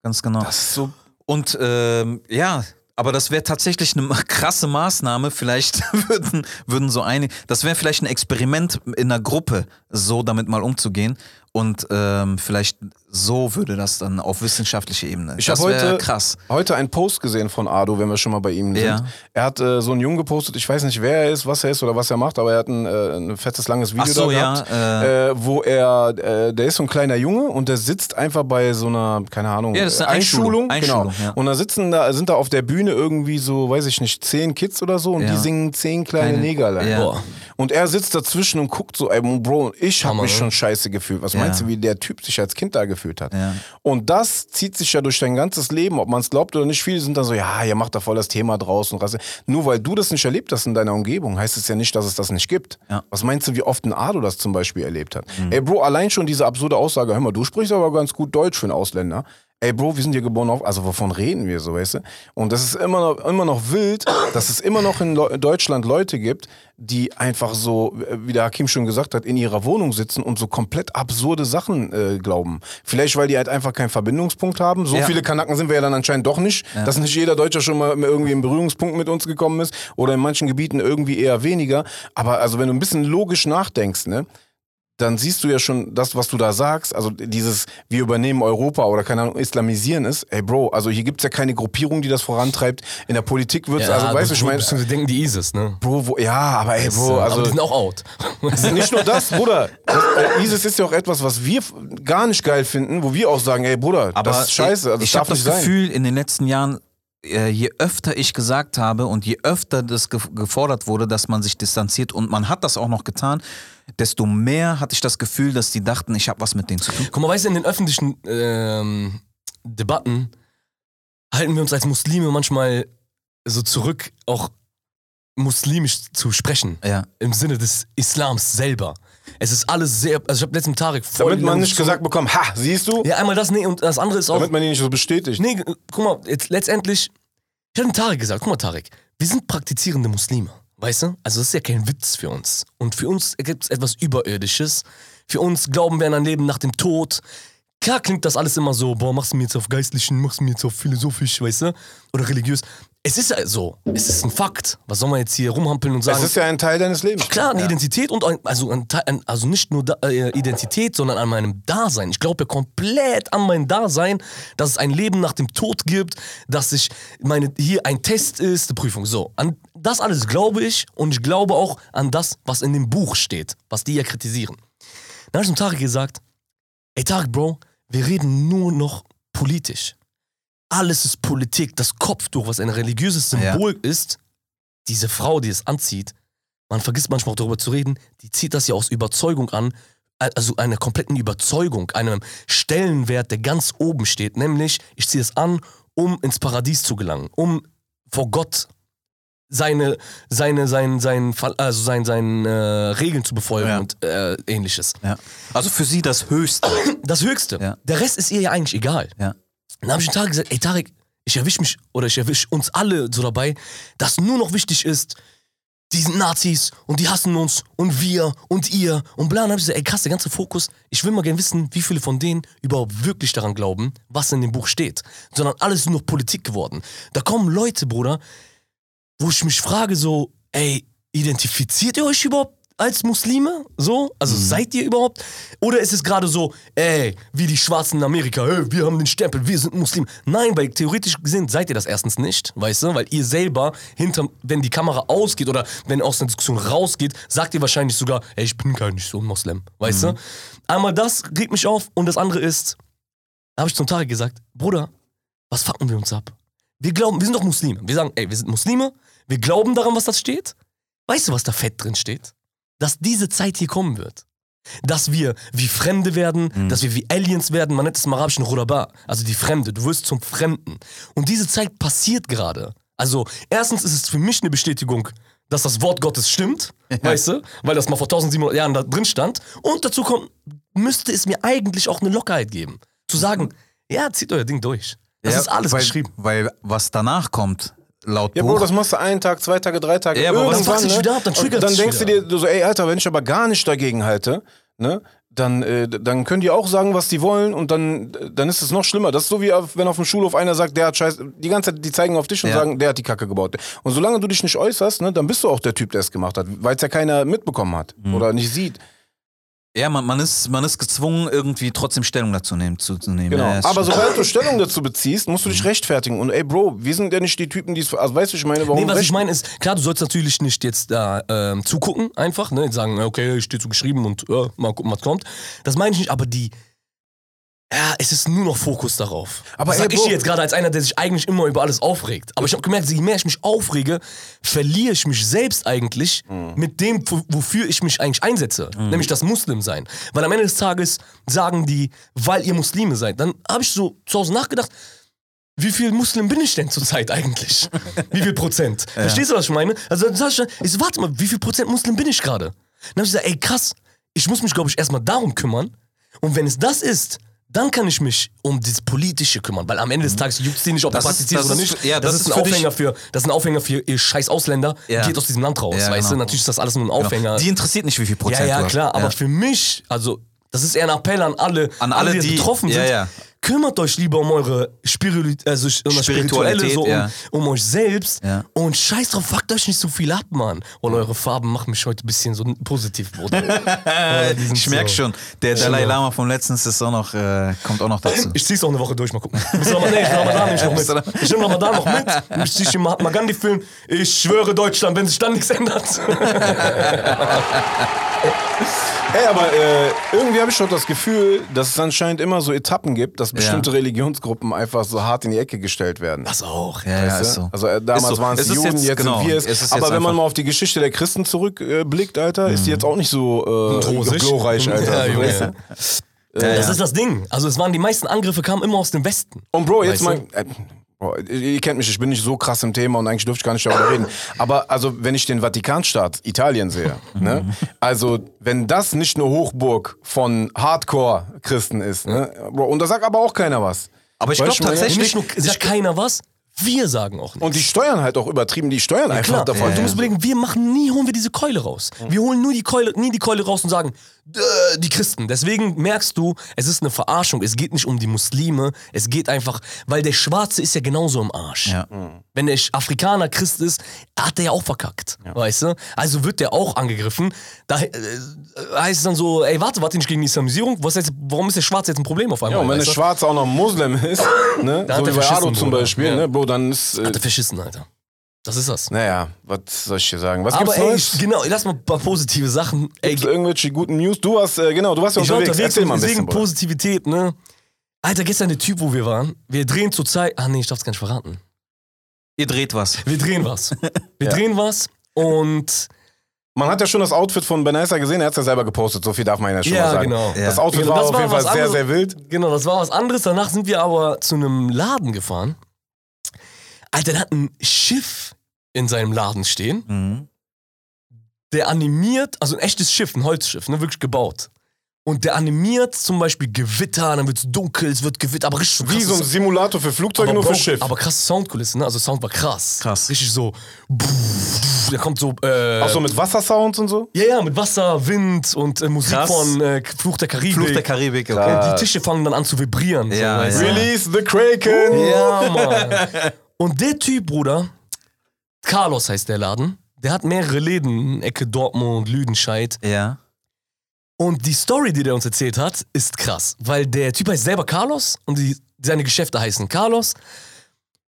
ganz genau. Das ist so. Und ähm, ja, aber das wäre tatsächlich eine [LAUGHS] krasse Maßnahme. Vielleicht [LAUGHS] würden, würden so einige, das wäre vielleicht ein Experiment in einer Gruppe, so damit mal umzugehen. Und ähm, vielleicht so würde das dann auf wissenschaftlicher Ebene. Ich habe heute, krass. heute einen Post gesehen von Ado, wenn wir schon mal bei ihm sind. Ja. Er hat äh, so einen Jungen gepostet, ich weiß nicht, wer er ist, was er ist oder was er macht, aber er hat ein, äh, ein fettes, langes Video so, da ja, gehabt, äh. äh, wo er, äh, der ist so ein kleiner Junge und der sitzt einfach bei so einer, keine Ahnung, Ja, das ist eine Einschulung. Einschulung, genau. ja. Und da sitzen da, sind da auf der Bühne irgendwie so, weiß ich nicht, zehn Kids oder so und Ja. die singen zehn kleine Kleine- Negerlein. ja. Boah. Und er sitzt dazwischen und guckt so, ey, Bro, ich habe mich schon scheiße gefühlt. Was Ja. meinst du, wie der Typ sich als Kind da gefühlt hat? Ja. Und das zieht sich ja durch dein ganzes Leben, ob man es glaubt oder nicht. Viele sind dann so, ja, ihr macht da voll das Thema draus und Rasse. Nur weil du das nicht erlebt hast in deiner Umgebung, heißt es ja nicht, dass es das nicht gibt. Ja. Was meinst du, wie oft ein Ado das zum Beispiel erlebt hat? Ey, Bro, allein schon diese absurde Aussage, hör mal, du sprichst aber ganz gut Deutsch für einen Ausländer. Ey, Bro, wir sind hier geboren auf, also wovon reden wir so, weißt du? Und das ist immer noch, immer noch wild, dass es immer noch in Leu- Deutschland Leute gibt, die einfach so, wie der Hakim schon gesagt hat, in ihrer Wohnung sitzen und so komplett absurde Sachen äh, glauben. Vielleicht, weil die halt einfach keinen Verbindungspunkt haben. So Ja. viele Kanaken sind wir ja dann anscheinend doch nicht, dass nicht jeder Deutscher schon mal irgendwie in Berührungspunkt mit uns gekommen ist oder in manchen Gebieten irgendwie eher weniger. Aber also wenn du ein bisschen logisch nachdenkst, ne? Dann siehst du ja schon das, was du da sagst, also dieses, wir übernehmen Europa oder keine Ahnung, islamisieren ist, ey Bro, also hier gibt's ja keine Gruppierung, die das vorantreibt. In der Politik wird's, also weißt du, ich meine, beziehungsweise denken die ISIS, ne? Bro, wo, ja, aber ey, Bro, aber also die sind auch out. [LAUGHS] nicht nur das, Bruder. Das, äh, ISIS ist ja auch etwas, was wir gar nicht geil finden, wo wir auch sagen, ey Bruder, Aber das ist scheiße, also ich, das ich habe darf das nicht sein. Gefühl, in den letzten Jahren, je öfter ich gesagt habe und je öfter das ge gefordert wurde, dass man sich distanziert und man hat das auch noch getan, desto mehr hatte ich das Gefühl, dass die dachten, ich habe was mit denen zu tun. Guck mal, weißt du, in den öffentlichen ähm, Debatten halten wir uns als Muslime manchmal so zurück, auch muslimisch zu sprechen. Ja. Im Sinne des Islams selber. Es ist alles sehr, also ich habe letzten Tarek voll Damit man nicht gesagt bekommt, ha, siehst du? Ja, einmal das, nee, und das andere ist auch, Damit man ihn nicht so bestätigt. nee, guck mal, jetzt letztendlich, ich habe Tarek gesagt, guck mal Tarek, wir sind praktizierende Muslime, weißt du? Also das ist ja kein Witz für uns. Und für uns gibt es etwas Überirdisches. Für uns glauben wir an ein Leben nach dem Tod. Klar klingt das alles immer so, boah, machst du mir jetzt auf geistlichen, machst du mir jetzt auf philosophisch, weißt du? Oder religiös. Es ist ja so, es ist ein Fakt. Was soll man jetzt hier rumhampeln und sagen? Es ist ja ein Teil deines Lebens. Klar, eine Identität und ein, also, ein, also nicht nur da, äh, Identität, sondern an meinem Dasein. Ich glaube komplett an mein Dasein, dass es ein Leben nach dem Tod gibt, dass ich meine hier ein Test ist, eine Prüfung. So, an das alles glaube ich und ich glaube auch an das, was in dem Buch steht, was die ja kritisieren. Dann habe ich zum Tarek gesagt, ey Tarek, Bro, wir reden nur noch politisch. Alles ist Politik, das Kopftuch, was ein religiöses Ja. Symbol ist, diese Frau, die es anzieht, man vergisst manchmal auch darüber zu reden, die zieht das ja aus Überzeugung an, also einer kompletten Überzeugung, einem Stellenwert, der ganz oben steht, nämlich ich ziehe es an, um ins Paradies zu gelangen, um vor Gott seine, seine, sein, sein, also sein, sein äh, Regeln zu befolgen Ja. und äh, ähnliches. Ja. Also für sie das Höchste. Das Höchste. Ja. Der Rest ist ihr ja eigentlich egal. Dann habe ich Tag gesagt, ey Tarek, ich erwische mich oder ich erwische uns alle so dabei, dass nur noch wichtig ist, die sind Nazis und die hassen uns und wir und ihr und bla. Dann habe ich gesagt, ey krass, der ganze Fokus, ich will mal gerne wissen, wie viele von denen überhaupt wirklich daran glauben, was in dem Buch steht. Sondern alles ist nur noch Politik geworden. Da kommen Leute, Bruder, wo ich mich frage so, ey, identifiziert ihr euch überhaupt als Muslime? So? Also seid ihr überhaupt? Oder ist es gerade so, ey, wie die Schwarzen in Amerika, ey, wir haben den Stempel, wir sind Muslime. Nein, weil theoretisch gesehen seid ihr das erstens nicht, weißt du? Weil ihr selber hinter, wenn die Kamera ausgeht oder wenn aus einer Diskussion rausgeht, sagt ihr wahrscheinlich sogar, ey, ich bin gar nicht so ein Moslem, weißt du? Einmal das regt mich auf und das andere ist, da habe ich zum Tarek gesagt, Bruder, was fucken wir uns ab? Wir glauben, wir sind doch Muslime. Wir sagen, ey, wir sind Muslime, wir glauben daran, was das steht. Weißt du, was da fett drin steht? Dass diese Zeit hier kommen wird. Dass wir wie Fremde werden, dass wir wie Aliens werden. Man nennt es im Arabischen Rudaba, also die Fremde. Du wirst zum Fremden. Und diese Zeit passiert gerade. Also, erstens ist es für mich eine Bestätigung, dass das Wort Gottes stimmt, weißt du? Weil das mal vor 1700 Jahren da drin stand. Und dazu kommt, müsste es mir eigentlich auch eine Lockerheit geben. Zu sagen, ja, zieht euer Ding durch. Das Ja, ist alles weil, geschrieben. Weil was danach kommt, laut Ja, Buch. Bro, das machst du einen Tag, zwei Tage, drei Tage. Ja, aber was fuckst du dich wieder ab? Dann Und triggert's Dann denkst du dir so, ey, Alter, wenn ich aber gar nicht dagegen halte, ne? Dann, äh, dann können die auch sagen, was die wollen und dann, dann ist es noch schlimmer. Das ist so wie auf, wenn auf dem Schulhof einer sagt, der hat Scheiß, die ganze Zeit, die zeigen auf dich und Ja. sagen, der hat die Kacke gebaut. Und solange du dich nicht äußerst, ne, dann bist du auch der Typ, der es gemacht hat, weil es ja keiner mitbekommen hat Mhm. oder nicht sieht. Ja, man, man, ist, man ist gezwungen, irgendwie trotzdem Stellung dazu nehmen, zu, zu nehmen. Genau. Ja, aber sobald du Stellung dazu beziehst, musst du dich rechtfertigen. Und ey, Bro, wir sind ja nicht die Typen, die es. Also weißt du, ich meine, warum. Nee, was ich meine ist, klar, du sollst natürlich nicht jetzt da ähm, zugucken, einfach, ne? Sagen, okay, steht so geschrieben und ja, mal gucken, was kommt. Das meine ich nicht, aber die. Ja, es ist nur noch Fokus darauf. Aber das ey, sag ich dir jetzt gerade als einer, der sich eigentlich immer über alles aufregt. Aber ich habe gemerkt, je mehr ich mich aufrege, verliere ich mich selbst eigentlich Mhm. mit dem, wo- wofür ich mich eigentlich einsetze. Nämlich das Muslim sein. Weil am Ende des Tages sagen die, weil ihr Muslime seid. Dann habe ich so zu Hause nachgedacht, wie viel Muslim bin ich denn zurzeit eigentlich? [LAUGHS] Wie viel Prozent? Verstehst du, was ich meine? Also dann sag ich, dann, ich so, warte mal, wie viel Prozent Muslim bin ich gerade? Dann habe ich gesagt, ey krass, ich muss mich, glaube ich, erstmal darum kümmern. Und wenn es das ist, dann kann ich mich um das Politische kümmern, weil am Ende des Tages juckt es dir nicht, ob Das du das oder nicht. ja, das, das ist ist ein Aufhänger für, das ist ein Aufhänger für ihr scheiß Ausländer, Ja. geht aus diesem Land raus, Ja, weißt du? genau. Natürlich ist das alles nur ein Genau. Aufhänger. Die interessiert nicht, wie viel Prozent ja, ja, du klar, aber für mich, also das ist eher ein Appell an alle, An alle, die- betroffen ja, sind. ja. Kümmert euch lieber um eure Spiritu also um Spirituelle, so um, ja. um euch selbst. Ja. Und scheiß drauf, fuckt euch nicht so viel ab, Mann. Und eure Farben machen mich heute ein bisschen so positiv, Bruder. [LAUGHS] Ja, Ich merk so- schon, der Dalai. Lama vom letztens ist auch noch, äh, kommt auch noch dazu. Ich zieh's auch eine Woche durch, mal gucken. Bis Ramadan, nee, ich Ramadan nehme ich noch mit. Ich nehme Ramadan noch mit. Ich zieh den Mahatma Gandhi-Film. Ich schwöre Deutschland, wenn sich dann nichts ändert. [LAUGHS] [LAUGHS] Ey, aber äh, irgendwie habe ich schon das Gefühl, dass es anscheinend immer so Etappen gibt, dass bestimmte Religionsgruppen einfach so hart in die Ecke gestellt werden. Das auch. Ja, ja, ist so. Also äh, damals so. waren es die Juden, jetzt- jetzt, genau, sind wir es. es ist Aber wenn man mal auf die Geschichte der Christen zurückblickt, Alter, ist die jetzt auch nicht so äh, glorreich, Alter. Ja, So, du? Das ist das Ding. Also es waren die meisten Angriffe kamen immer aus dem Westen. Und Bro, jetzt Weißt mal. Bro, ihr kennt mich, ich bin nicht so krass im Thema und eigentlich dürfte ich gar nicht darüber reden. Aber also, wenn ich den Vatikanstaat Italien sehe, ne? Also, wenn das nicht eine Hochburg von Hardcore-Christen ist, ne? Bro, und da sagt aber auch keiner was. Aber ich glaube tatsächlich, Nicht nur sagt keiner was, wir sagen auch nichts. Und die steuern halt auch übertrieben, die steuern einfach Klar, davon. und du musst überlegen, wir machen nie, holen wir diese Keule raus. Wir holen nur die Keule, nie die Keule raus und sagen, die Christen. Deswegen merkst du, es ist eine Verarschung. Es geht nicht um die Muslime. Es geht einfach, weil der Schwarze ist ja genauso im Arsch. Ja. Wenn der Afrikaner Christ ist, hat der ja auch verkackt. Weißt du? Also wird der auch angegriffen. Da äh, heißt es dann so, ey, warte, warte nicht gegen die Islamisierung. Was ist jetzt, warum ist der Schwarze jetzt ein Problem auf Ja, einmal? und wenn der? Schwarze auch noch Muslim ist, ne? [LAUGHS] Da hat so er wie bei Ado zum. Beispiel, Ja. ne? Bro, dann ist. Äh, Hat er verschissen, Alter. Das ist das. naja, was soll ich dir sagen? Was Aber gibt's ey, Neues? genau, lass mal ein paar positive Sachen. Ey, Gibt's irgendwelche guten News? Du warst, äh, genau, du warst ja Ich war unterwegs. unterwegs Erzähl mal ein wegen bisschen, Bruder. Positivität, ne? Alter, gestern der Typ, wo wir waren, wir drehen zur Zeit. Ah nee, ich darf's gar nicht verraten. ihr dreht was. Wir drehen was. [LAUGHS] Wir Ja. drehen was und Man hat ja schon das Outfit von Benaisa gesehen, er hat es ja selber gepostet, so viel darf man ja schon Ja, mal sagen. genau. Das Ja. Outfit Genau, war das auf war jeden Fall sehr, anderes. sehr wild. genau, das war was anderes. Danach sind wir aber zu einem Laden gefahren. Alter, der hat ein Schiff in seinem Laden stehen, Mhm. der animiert, also ein echtes Schiff, ein Holzschiff, ne, wirklich gebaut. Und der animiert zum Beispiel Gewitter, dann wird's dunkel, es wird Gewitter, aber richtig so Wie so ein Simulator für Flugzeuge, nur für Schiff. Aber krasse Soundkulisse, ne? Also Sound war krass. Krass. Richtig so. Da kommt so. Äh, Auch so mit Wassersounds und so? ja, ja, mit Wasser, Wind und äh, Musik Krass. von äh, Fluch der Karibik. Fluch der Karibik, okay. Klar. Die Tische fangen dann an zu vibrieren. Ja, so, ja. Release the Kraken! Ja, Mann. [LAUGHS] Und der Typ, Bruder, Carlos heißt der Laden, der hat mehrere Läden in Ecke Dortmund, Lüdenscheid. Ja. Und die Story, die der uns erzählt hat, ist krass. Weil der Typ heißt selber Carlos und die, seine Geschäfte heißen Carlos.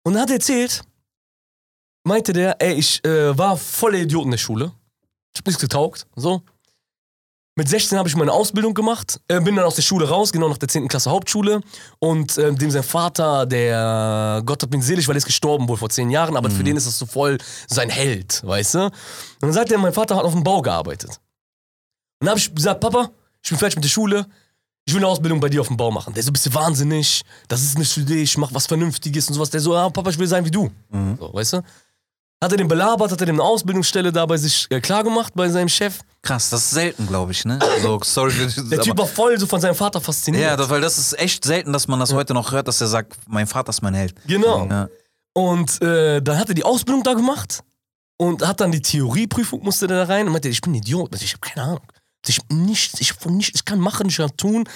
Und er hat erzählt, meinte der, ey, ich äh, war voller Idiot in der Schule. Ich hab nichts getaugt, so. Mit 16 habe ich meine Ausbildung gemacht, äh, bin dann aus der Schule raus, genau nach der 10. Klasse Hauptschule. Und äh, dem sein Vater, der Gott hat ihn selig, weil er ist gestorben wohl vor 10 Jahren, aber für den ist das so voll sein Held, weißt du? Und dann sagt er, mein Vater hat auf dem Bau gearbeitet. Und dann habe ich gesagt, Papa, ich bin fertig mit der Schule, ich will eine Ausbildung bei dir auf dem Bau machen. Der so, bist du wahnsinnig, das ist nicht für dich, ich mach was Vernünftiges und sowas. Der so, ja, Papa, ich will sein wie du. So, weißt du? Hat er den belabert, hat er eine Ausbildungsstelle da bei sich äh, klargemacht, bei seinem Chef. Krass, das ist selten, glaube ich, ne? So, sorry Der Typ war voll so von seinem Vater fasziniert. Ja, weil das ist echt selten, dass man das heute noch hört, dass er sagt, mein Vater ist mein Held. Genau. Ja. Und äh, dann hat er die Ausbildung da gemacht und hat dann die Theorieprüfung musste der da rein und meinte, ich bin ein Idiot, ich habe keine Ahnung. Ich nichts, ich, von nichts, ich kann machen, ich kann tun,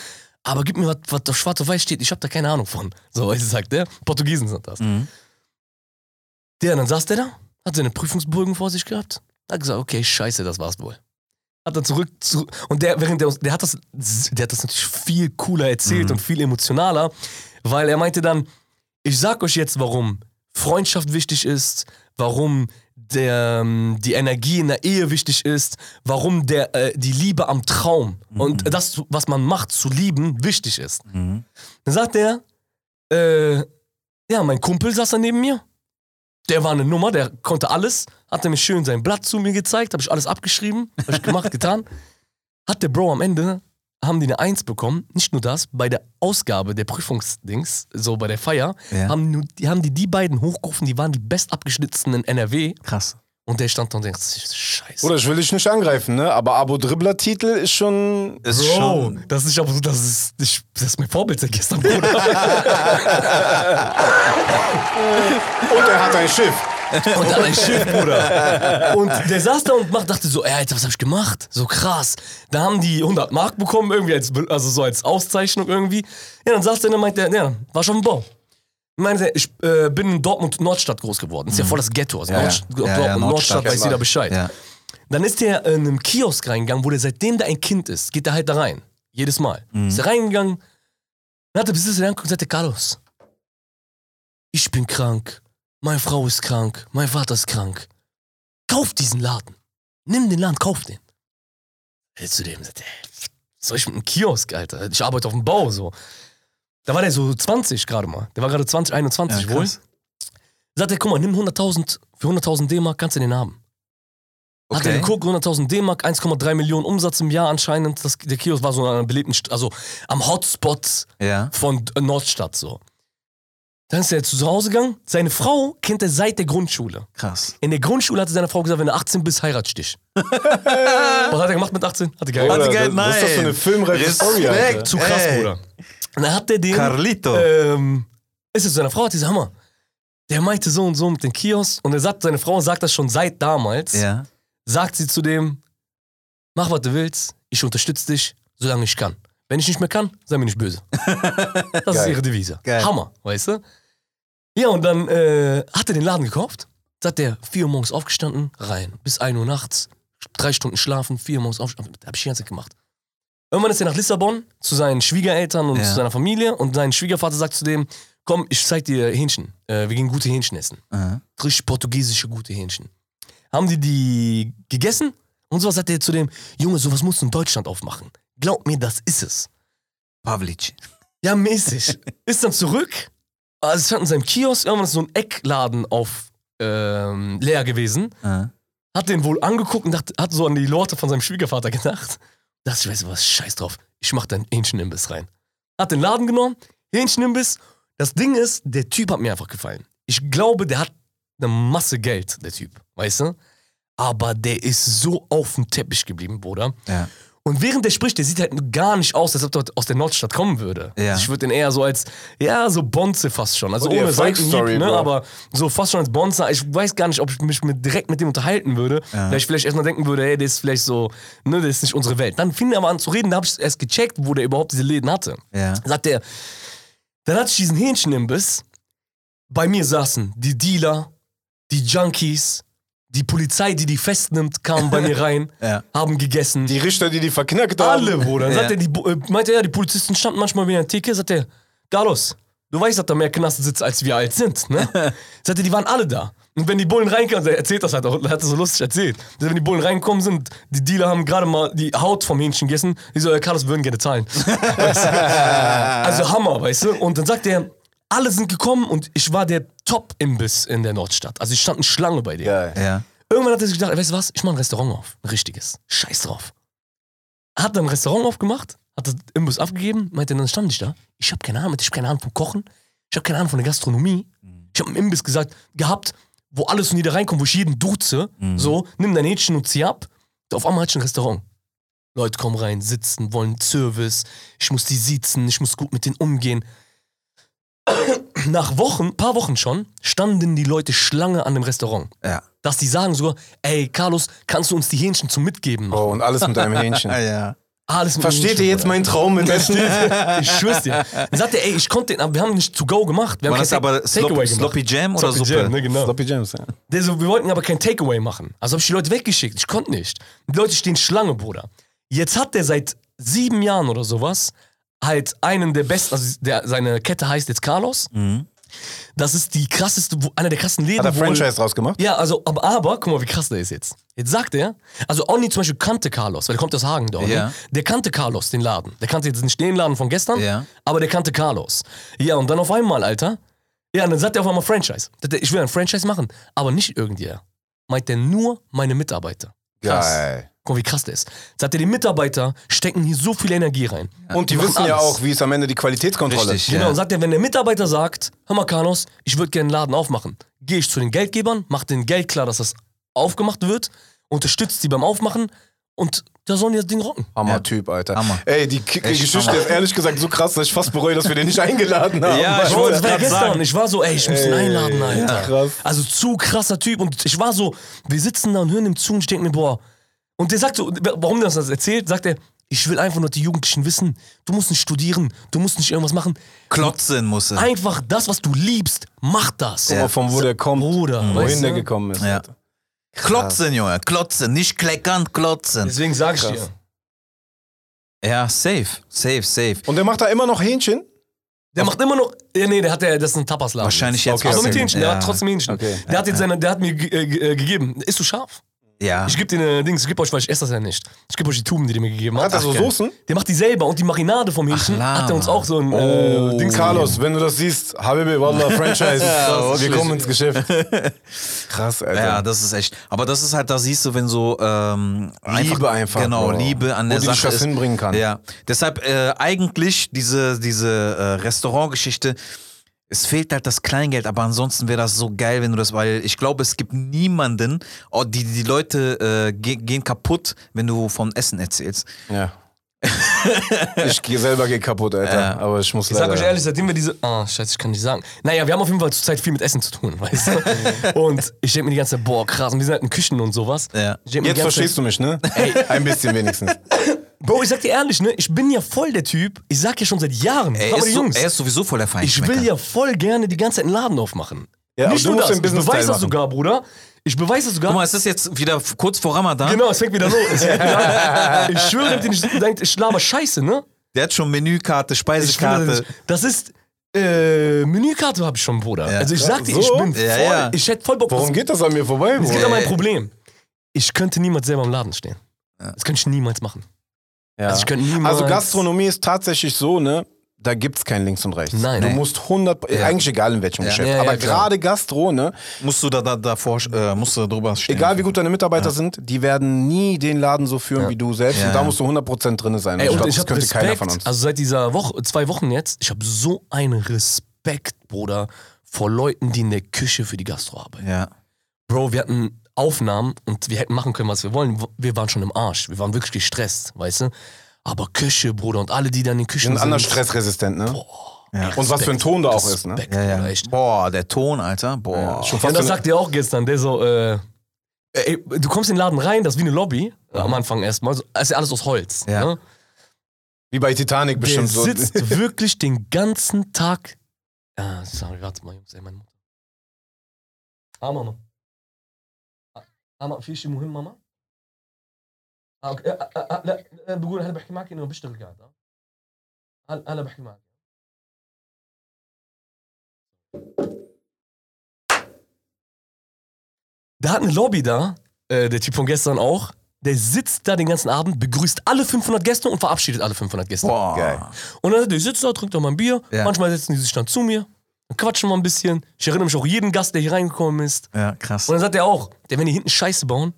aber gib mir was, was auf schwarz auf weiß steht, ich habe da keine Ahnung von. So, [LAUGHS] sagt der. Portugiesen sind das. Mhm. Der, dann saß der da, hat seine Prüfungsbögen vor sich gehabt, hat gesagt, okay, scheiße, das war's wohl. Hat dann zurück, zu, und der, während der, der hat das, der hat das natürlich viel cooler erzählt und viel emotionaler, weil er meinte dann, ich sag euch jetzt, warum Freundschaft wichtig ist, warum der, ähm, die Energie in der Ehe wichtig ist, warum der, äh, die Liebe am Traum und das, was man macht, zu lieben, wichtig ist. Mhm. Dann sagt er, äh, ja, mein Kumpel saß da neben mir. Der war eine Nummer, der konnte alles. Hat er mir schön sein Blatt zu mir gezeigt, habe ich alles abgeschrieben, habe ich gemacht, [LAUGHS] getan. Hat der Bro am Ende, haben die eine Eins bekommen. Nicht nur das, bei der Ausgabe der Prüfungsdings, so bei der Feier, Ja. haben, haben die die beiden hochgerufen, die waren die bestabgeschnittenen in NRW. Krass. Und der stand da und denkt, scheiße. Oder ich will dich nicht angreifen, ne? Aber Abo-Dribbler-Titel ist schon. Ist Bro, schon. das ist aber so, das ist, ich, das ist mein Vorbild seit gestern, Bruder. [LAUGHS] Und er hat ein Schiff. Und dann ein Schiff, Bruder. Und der saß da und macht, dachte so, ey, Alter, was hab ich gemacht? So krass. Da haben die 100 Mark bekommen, irgendwie, als, also so als Auszeichnung irgendwie. Ja, dann saß der und meinte, ja, war schon im Bau. Ich meine, ich äh, bin in Dortmund Nordstadt groß geworden. Ist ja voll das Ghetto. Also Ja. Nordst- Ja, Dortmund, ja, Nordstadt, Nordstadt, weiß jeder Bescheid. Dann ist der in einem Kiosk reingegangen, wo der seitdem der ein Kind ist, geht der halt da rein. Jedes Mal. Ist er reingegangen, dann hat der Besitzer reingeguckt und sagte, Carlos, ich bin krank, meine Frau ist krank, mein Vater ist krank. Kauf diesen Laden. Nimm den Laden, kauf den. Zu dem sagt, ey, was soll ich mit einem Kiosk, Alter? Ich arbeite auf dem Bau, so. Da war der so 20 gerade mal. Der war gerade 20, 21 Ja, wohl. Sagt er, guck mal, nimm 100.000, für 100.000 D-Mark kannst du den haben. Hat er Okay. geguckt, 100.000 D-Mark, 1,3 Millionen Umsatz im Jahr anscheinend. Das, der Kiosk war so an einer belebten, St also am Hotspot Ja. von Nordstadt so. Dann ist er zu Hause gegangen. Seine Frau kennt er seit der Grundschule. Krass. In der Grundschule hatte seine Frau gesagt, wenn du 18 bist, heirat ich dich. [LAUGHS] Was hat er gemacht mit 18? Hat er geheiratet. Hat er Bruder, das, das ist doch so eine filmreife Story, Alter. Respekt. Zu krass, Ey. Bruder. Und dann hat er den. Carlito. Ähm, ist es zu seiner Frau, hat diese Hammer. Der meinte so und so mit dem Kiosk. Und er sagt, seine Frau sagt das schon seit damals. Ja. Sagt sie zu dem, mach was du willst, ich unterstütze dich, solange ich kann. Wenn ich nicht mehr kann, sei mir nicht böse. [LAUGHS] Das ist Geil. ihre Devise. Geil. Hammer, weißt du? Ja, und dann äh, hat er den Laden gekauft. Sagt er, 4 Uhr morgens aufgestanden, rein. Bis 1 Uhr nachts, drei Stunden schlafen, 4 Uhr morgens aufgestanden. Hab ich die ganze Zeit gemacht. Irgendwann ist er nach Lissabon zu seinen Schwiegereltern und Ja. zu seiner Familie und sein Schwiegervater sagt zu dem, komm, ich zeig dir Hähnchen. Äh, wir gehen gute Hähnchen essen. Aha. Richtig portugiesische gute Hähnchen. Haben die die gegessen? Und so sagt er zu dem, Junge, sowas musst du in Deutschland aufmachen. Glaub mir, das ist es. Pavlic. Ja, mäßig. [LAUGHS] ist dann zurück. Also es stand in seinem Kiosk, irgendwann ist so ein Eckladen auf ähm, leer gewesen. Aha. Hat den wohl angeguckt und dachte, hat so an die Lorte von seinem Schwiegervater gedacht. Dachte ich, weißt du was, scheiß drauf. Ich mach da einen Hähnchenimbiss rein. Hat den Laden genommen, Hähnchenimbiss. Das Ding ist, der Typ hat mir einfach gefallen. Ich glaube, der hat eine Masse Geld, der Typ, weißt du? Aber der ist so auf dem Teppich geblieben, Bruder. Ja. Und während der spricht, der sieht halt gar nicht aus, als ob er aus der Nordstadt kommen würde. Ja. Also ich würde den eher so als, ja, so Bonze fast schon. Also Oh, ohne Seitenhieb, ne, aber so fast schon als Bonze. Ich weiß gar nicht, ob ich mich mit, direkt mit dem unterhalten würde. Ja. Weil ich vielleicht erstmal denken würde, hey, der ist vielleicht so, ne, das ist nicht unsere Welt. Dann fing er aber an zu reden, da habe ich erst gecheckt, wo der überhaupt diese Läden hatte. Ja. Sagt er, dann hatte ich diesen Hähnchenimbiss. Bei mir saßen die Dealer, die Junkies, die Polizei, die die festnimmt, kamen bei mir [LAUGHS] rein, Ja. haben gegessen. Die Richter, die die verknackt haben. Alle, Bruder. Dann Ja. sagt er, die, äh, meinte er, die Polizisten standen manchmal wie in der Theke, sagt er, Carlos, du weißt, dass da mehr Knast sitzt, als wir alt sind, ne? [LAUGHS] sagt er, die waren alle da. Und wenn die Bullen reinkommen, er erzählt das halt auch, er hat das so lustig erzählt. Sagt, Wenn die Bullen reinkommen sind, die Dealer haben gerade mal die Haut vom Hähnchen gegessen, die so, Carlos, wir würden gerne zahlen. weißt [LAUGHS] du? Also Hammer, weißt du? Und dann sagt er, alle sind gekommen und ich war der Top-Imbiss in der Nordstadt. Also ich stand eine Schlange bei dir. Geil. Ja. Irgendwann hat er sich gedacht, weißt du was, ich mach ein Restaurant auf. Ein richtiges. Scheiß drauf. Hat dann ein Restaurant aufgemacht, hat das Imbiss abgegeben, meinte, dann stand ich da. Ich habe keine Ahnung, ich habe keine Ahnung vom Kochen, ich habe keine Ahnung von der Gastronomie. Ich habe einen Imbiss gesagt, gehabt, wo alles und jeder reinkommt, wo ich jeden duze. So, nimm dein Hähnchen und zieh ab. Auf einmal hatte ich ein Restaurant. Leute kommen rein, sitzen, wollen Service. Ich muss die siezen, ich muss gut mit denen umgehen. Nach Wochen, paar Wochen schon, standen die Leute Schlange an dem Restaurant Ja. dass die sagen sogar, ey, Carlos, kannst du uns die Hähnchen zum Mitgeben machen? Oh, und alles mit deinem Hähnchen. [LAUGHS] Ja. Alles mit Versteht Hähnchen, ihr jetzt meinen Traum mit Essen? Ich schwör's dir. Dann sagt er, ey, ich konnte den, aber wir haben nicht to go gemacht. Wir haben War das kein aber Take- Slop, Takeaway gemacht. Sloppy Jam oder Sloppy Suppe? Jam, ne, genau. Sloppy Jams, ja. Der so, wir wollten aber kein Takeaway machen. Also hab ich die Leute weggeschickt. Ich konnte nicht. Die Leute stehen Schlange, Bruder. Jetzt hat der seit sieben Jahren oder sowas halt einen der besten, also der, seine Kette heißt jetzt Carlos. Mhm. Das ist die krasseste, einer der krassen Läden. Hat er Franchise draus gemacht? Ja, also, aber, aber, guck mal, wie krass der ist jetzt. Jetzt sagt er, also Onni zum Beispiel kannte Carlos, weil der kommt aus Hagen, der Onni. Ja. Der kannte Carlos, den Laden. Der kannte jetzt nicht den Laden von gestern, Ja. aber der kannte Carlos. Ja, und dann auf einmal, Alter, ja, und dann sagt er auf einmal Franchise. Ich will ein Franchise machen, aber nicht irgendwer. Meint er nur meine Mitarbeiter. Krass. Geil. Guck mal, wie krass der ist. Sagt er, die Mitarbeiter stecken hier so viel Energie rein. Und die machen wissen ja alles. auch, wie ist am Ende die Qualitätskontrolle. Richtig. Genau, Ja. und sagt er, wenn der Mitarbeiter sagt, hör mal, Carlos, ich würde gerne einen Laden aufmachen, gehe ich zu den Geldgebern, mach den Geld klar, dass das aufgemacht wird, unterstützt die beim Aufmachen und da sollen die das Ding rocken. Hammer-Typ, Alter. Hammer. Ey, die, die Echt Geschichte Hammer. ist ehrlich gesagt so krass, dass ich fast bereue, dass wir den nicht eingeladen haben. Ja, ich wollte das war ja gestern. sagen. Ich war so, ey, ich muss ihn Ey, einladen, Alter. krass. Also zu krasser Typ. Und ich war so, wir sitzen da und hören ihm zu und ich denke mir, boah. Und der sagt so, warum der uns das erzählt, sagt er, ich will einfach nur, die Jugendlichen wissen, du musst nicht studieren, du musst nicht irgendwas machen. Klotzen musste. Einfach das, was du liebst, mach das. Guck mal, von wo der kommt, Bruder, weißt wohin der gekommen ist. Ja. Klotzen, Junge, klotzen, nicht kleckern, klotzen. Deswegen sag ich Krass. dir. Ja, safe, safe, safe. Und der macht da immer noch Hähnchen? Der macht immer noch, ja, nee, der hat ja, das ist ein Tapasladen. Wahrscheinlich jetzt. Okay, Aber okay. mit Hähnchen, der Ja. hat trotzdem Hähnchen. Okay. Der hat jetzt seine, der hat mir äh, äh, gegeben. Isst du scharf? Ja. Ich geb dir eine Dings, ich geb euch, weil ich esse das ja nicht. Ich geb euch die Tuben, die der mir gegeben hat. Hat er so. Soßen? Der macht die selber und die Marinade vom Hähnchen Ach, hat er uns auch so ein Oh, äh, Dings Carlos, wenn du das siehst, Habibi, Wallah, [LAUGHS] Franchise. wir wirklich. kommen ins Geschäft. [LAUGHS] Krass, Alter. Ja, das ist echt. Aber das ist halt, da siehst du, wenn so ähm, Liebe einfach, Genau, Bro. Liebe an der Wo die dich Sache was ist. hinbringen kann. Ja, deshalb äh, eigentlich diese diese äh, Restaurantgeschichte. Es fehlt halt das Kleingeld, aber ansonsten wäre das so geil, wenn du das, weil ich glaube, es gibt niemanden, oh, die die Leute äh, ge gehen kaputt, wenn du von Essen erzählst. Ja. [LAUGHS] ich gehe selber geh kaputt, Alter. Ja. Aber ich muss Ich sag leider. euch ehrlich, seitdem wir diese. Ah, scheiße, ich kann nicht sagen. Naja, wir haben auf jeden Fall zurzeit viel mit Essen zu tun, weißt du? [LAUGHS] und ich denke mir die ganze Zeit, boah, krass, und wir sind halt in Küchen und sowas. Ja. Ich Jetzt verstehst du mich, ne? Ein bisschen wenigstens. [LAUGHS] Bro, ich sag dir ehrlich, ne? Ich bin ja voll der Typ. Ich sag ja schon seit Jahren. Er ist, so, Jungs. er ist sowieso voll der ich Feinschmecker. will ja voll gerne die ganze Zeit einen Laden aufmachen. Ja, aber nicht nur das. den Ich beweise das sogar, Bruder. Ich beweise das sogar. Guck mal, es ist jetzt wieder kurz vor Ramadan. Genau, es fängt wieder los. [LAUGHS] Es fängt wieder. Ich schwöre, dir nicht, denkt, ich laber Scheiße, ne? Der hat schon Menükarte, Ich Speisekarte. das ist. Äh, Menükarte habe ich schon, Bruder. Ja. Also ich sag dir, ich So? bin voll. Ja, ja. Ich hätte voll Bock. Warum geht das an mir vorbei, Es Bro? geht an mein Problem. Ich könnte niemals selber im Laden stehen. Das könnte ich niemals machen. Ja. Also ich könnte niemals. Also Gastronomie ist tatsächlich so, ne? Da gibt's kein Links und Rechts. Nein. Du Nee. musst 100, Ja. eigentlich egal in welchem Ja. Geschäft, Ja, ja, aber gerade Gastro, ne? Musst du da, da davor, äh, musst du drüber stehen. Egal wie gut deine Mitarbeiter sind, die werden nie den Laden so führen Ja. wie du selbst Ja. und da musst du 100% drin sein. Ey, ich und glaube, ich das habe könnte keiner Respekt, von uns. also seit dieser Woche, zwei Wochen jetzt, ich habe so einen Respekt, Bruder, vor Leuten, die in der Küche für die Gastro arbeiten. Ja. Bro, wir hatten Aufnahmen und wir hätten machen können, was wir wollen. Wir waren schon im Arsch. Wir waren wirklich gestresst, weißt du? Aber Küche, Bruder, und alle, die dann in den Küchen sind sind. anders stressresistent, ne? Ja. Und was für ein Ton da auch ist, ne? Respekt, Ja, ja. Boah, der Ton, Alter. Boah. Ja, schon Ja, fast das so eine- sagt er auch gestern, der so, äh, ey, du kommst in den Laden rein, das ist wie eine Lobby, am Anfang erstmal, so, ist ja alles aus Holz. Ja. Ne? wie bei Titanic Der bestimmt so. sitzt [LAUGHS] wirklich den ganzen Tag. Ja, sorry, warte mal, Jungs, ey, meine Mutter. Ah, Mama. Ah, Mama, في شيء مهم ماما؟ آه، اوكي آه، آه، آه، لا آه، بقول هلا بحكي معك انه بشتغل قاعد آه. هلا هلا بحكي معك Der hat eine Lobby da, äh, der Typ von gestern auch. Der sitzt da den ganzen Abend, begrüßt alle 500 Gäste und verabschiedet alle 500 Gäste. Boah. Geil. Und dann der sitzt da, trinkt auch mal ein Bier. Ja. Manchmal setzen die sich dann zu mir, dann quatschen wir ein bisschen. Ich erinnere mich auch jeden Gast, der hier reingekommen ist. Ja, krass. Und dann sagt er auch, der, wenn die hinten Scheiße bauen,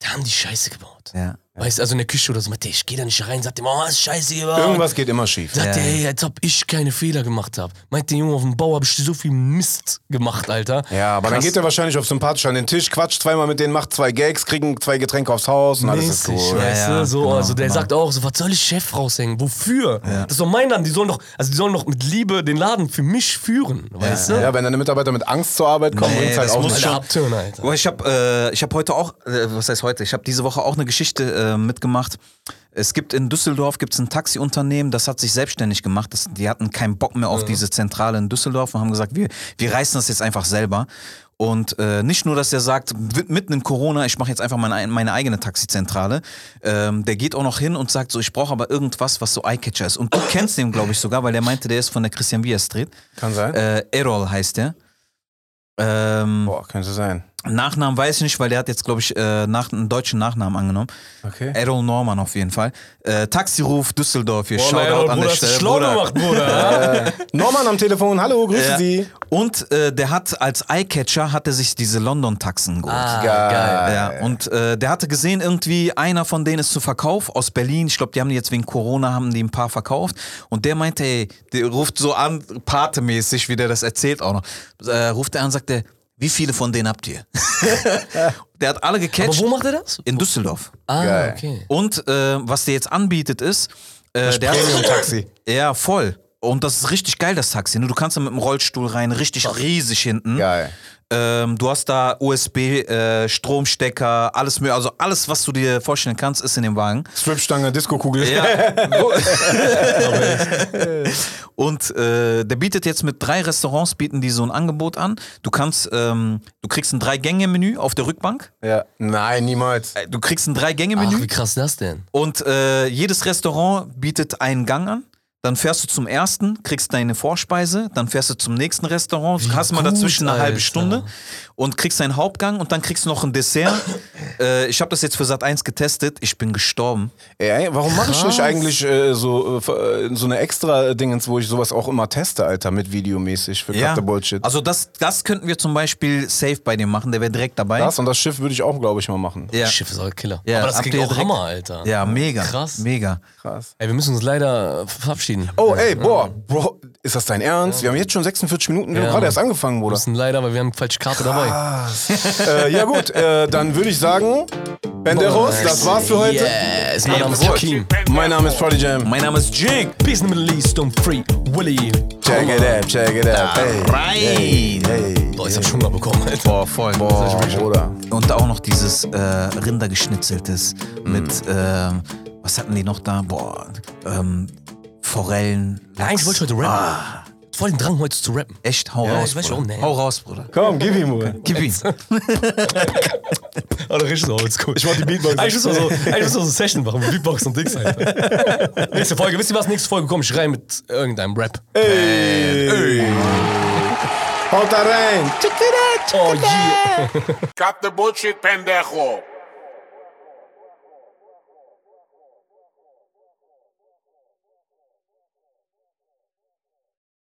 da haben die Scheiße gebaut. Ja. Weißt du, also in der Küche oder so, meinte, ich gehe da nicht rein, sagt er, oh, ist Scheiße gebaut. Irgendwas geht immer schief. Sagt Ja, er, ja. ey, als ob ich keine Fehler gemacht habe. Meint der Junge auf dem Bau, habe ich so viel Mist gemacht, Alter. Ja, aber dann Krass. geht er wahrscheinlich auf sympathisch an den Tisch, quatscht zweimal mit denen, macht zwei Gags, kriegen zwei Getränke aufs Haus und alles ist cool. weißt Ja, ja, du, so, genau, also der genau. sagt auch so, was soll ich Chef raushängen? Wofür? Das ist doch mein Laden, die sollen doch, also die sollen doch mit Liebe den Laden für mich führen, weißt du? Ja, wenn deine Mitarbeiter mit Angst zur Arbeit kommen, Nee, bringt's halt das auch muss schon- abtönen, Alter. Ich habe äh, ich hab heute auch, äh, was heißt heute? Ich habe diese Woche auch eine Geschichte äh, mitgemacht. Es gibt in Düsseldorf gibt's ein Taxiunternehmen, das hat sich selbstständig gemacht. Das, die hatten keinen Bock mehr auf diese Zentrale in Düsseldorf und haben gesagt, wir, wir reißen das jetzt einfach selber. Und äh, nicht nur, dass er sagt, mitten in Corona, ich mache jetzt einfach meine, meine eigene Taxizentrale. Ähm, der geht auch noch hin und sagt so, ich brauche aber irgendwas, was so Eyecatcher ist. Und du kennst den, glaube ich, sogar, weil der meinte, der ist von der Christian Bier Street. Kann sein. Äh, Errol heißt der. Ähm, Boah, könnte sein. Nachnamen weiß ich nicht, weil der hat jetzt, glaube ich, äh, nach, einen deutschen Nachnamen angenommen. Okay. Errol Norman auf jeden Fall. Äh, Taxiruf Düsseldorf hier. Boah, Shoutout an Bruder, der Stelle. schlau Bruder. gemacht, Bruder. [LAUGHS] Äh, Norman am Telefon, hallo, grüße Ja. Sie. Und äh, der hat als Eyecatcher hat er sich diese London-Taxen geholt. Ah, Geil. Ja, und äh, der hatte gesehen, irgendwie einer von denen ist zu Verkauf aus Berlin. Ich glaube, die haben die jetzt wegen Corona haben die ein paar verkauft. Und der meinte, ey, der ruft so an, patemäßig, wie der das erzählt auch noch. Äh, ruft er an, sagt er, Wie viele von denen habt ihr? [LAUGHS] der hat alle Aber gecatcht wo macht er das? in Düsseldorf. Ah, Geil. okay. Und äh, was der jetzt anbietet ist, äh, der hat, Premium-Taxi. [LAUGHS] ja voll. Und das ist richtig geil, das Taxi. ne? Du kannst da mit dem Rollstuhl rein, richtig riesig hinten. Geil. Ähm, du hast da USB, äh, Stromstecker, alles mehr, also alles, was du dir vorstellen kannst, ist in dem Wagen. Stripstange, Disco-Kugel. Ja. [LAUGHS] Und äh, der bietet jetzt mit drei Restaurants bieten die so ein Angebot an. Du kannst, ähm, du kriegst ein Drei-Gänge-Menü auf der Rückbank. Ja. Nein, niemals. Äh, Du kriegst ein Ach, Drei-Gänge-Menü wie krass ist das denn? und äh, jedes Restaurant bietet einen Gang an. Dann fährst du zum ersten, kriegst deine Vorspeise, dann fährst du zum nächsten Restaurant, Wie hast mal dazwischen eine halbe. Stunde und kriegst deinen Hauptgang und dann kriegst du noch ein Dessert. [COUGHS] äh, ich habe das jetzt für Sat 1 getestet, ich bin gestorben. Ey, warum mache ich Krass. nicht eigentlich äh, so, äh, so eine extra Dingens, wo ich sowas auch immer teste, Alter, mit videomäßig für ja. Bullshit? Also das, das könnten wir zum Beispiel safe bei dem machen, der wäre direkt dabei. das und das Schiff würde ich auch, glaube ich, mal machen. ja. Das Schiff ist auch ein Killer. Ja, Aber das klingt auch direkt- Hammer, Alter. ja, mega. Krass. Mega. Krass. Ey, wir müssen uns leider verabschieden. Oh, ey, boah, Bro, ist das dein Ernst? Wir haben jetzt schon 46 Minuten, wir haben gerade erst angefangen, Wir Bruder. müssen leider, weil wir haben falsche Karte dabei. Äh, ja gut, äh, dann würde ich sagen, Benderos, das war's für heute. Yes, mein Name ist Hakim. Mein Name ist Prodigy Jam. Mein Name ist Jig. Peace in the Middle East und Free Willy. Check it out, check it out. Hey, Rein. hey, hey. Boah, ich hab Hunger bekommen, Alter. Boah, voll. Boah, Bruder. Und auch noch dieses äh, Rindergeschnitzeltes mit, ähm, was hatten die noch da? Boah, ähm, Forellen. Eigentlich wollte ich heute rappen. Ah, Voll den Drang, heute zu rappen. echt, hau Ja, raus. ich weiß Bruder. schon, ne. Hau raus, Bruder. Komm, gib ihm, Bruder. Gib ihn. Alter, richtig so oldschool. Ich mach die Beatbox. Eigentlich müssen wir so, eigentlich müssen wir so eine Session machen mit Beatbox und Dings, Alter. nächste Folge, wisst ihr was? Nächste Folge komm ich rein mit irgendeinem Rap. Ey. Haut da rein. Oh yeah. Cut the bullshit, pendejo.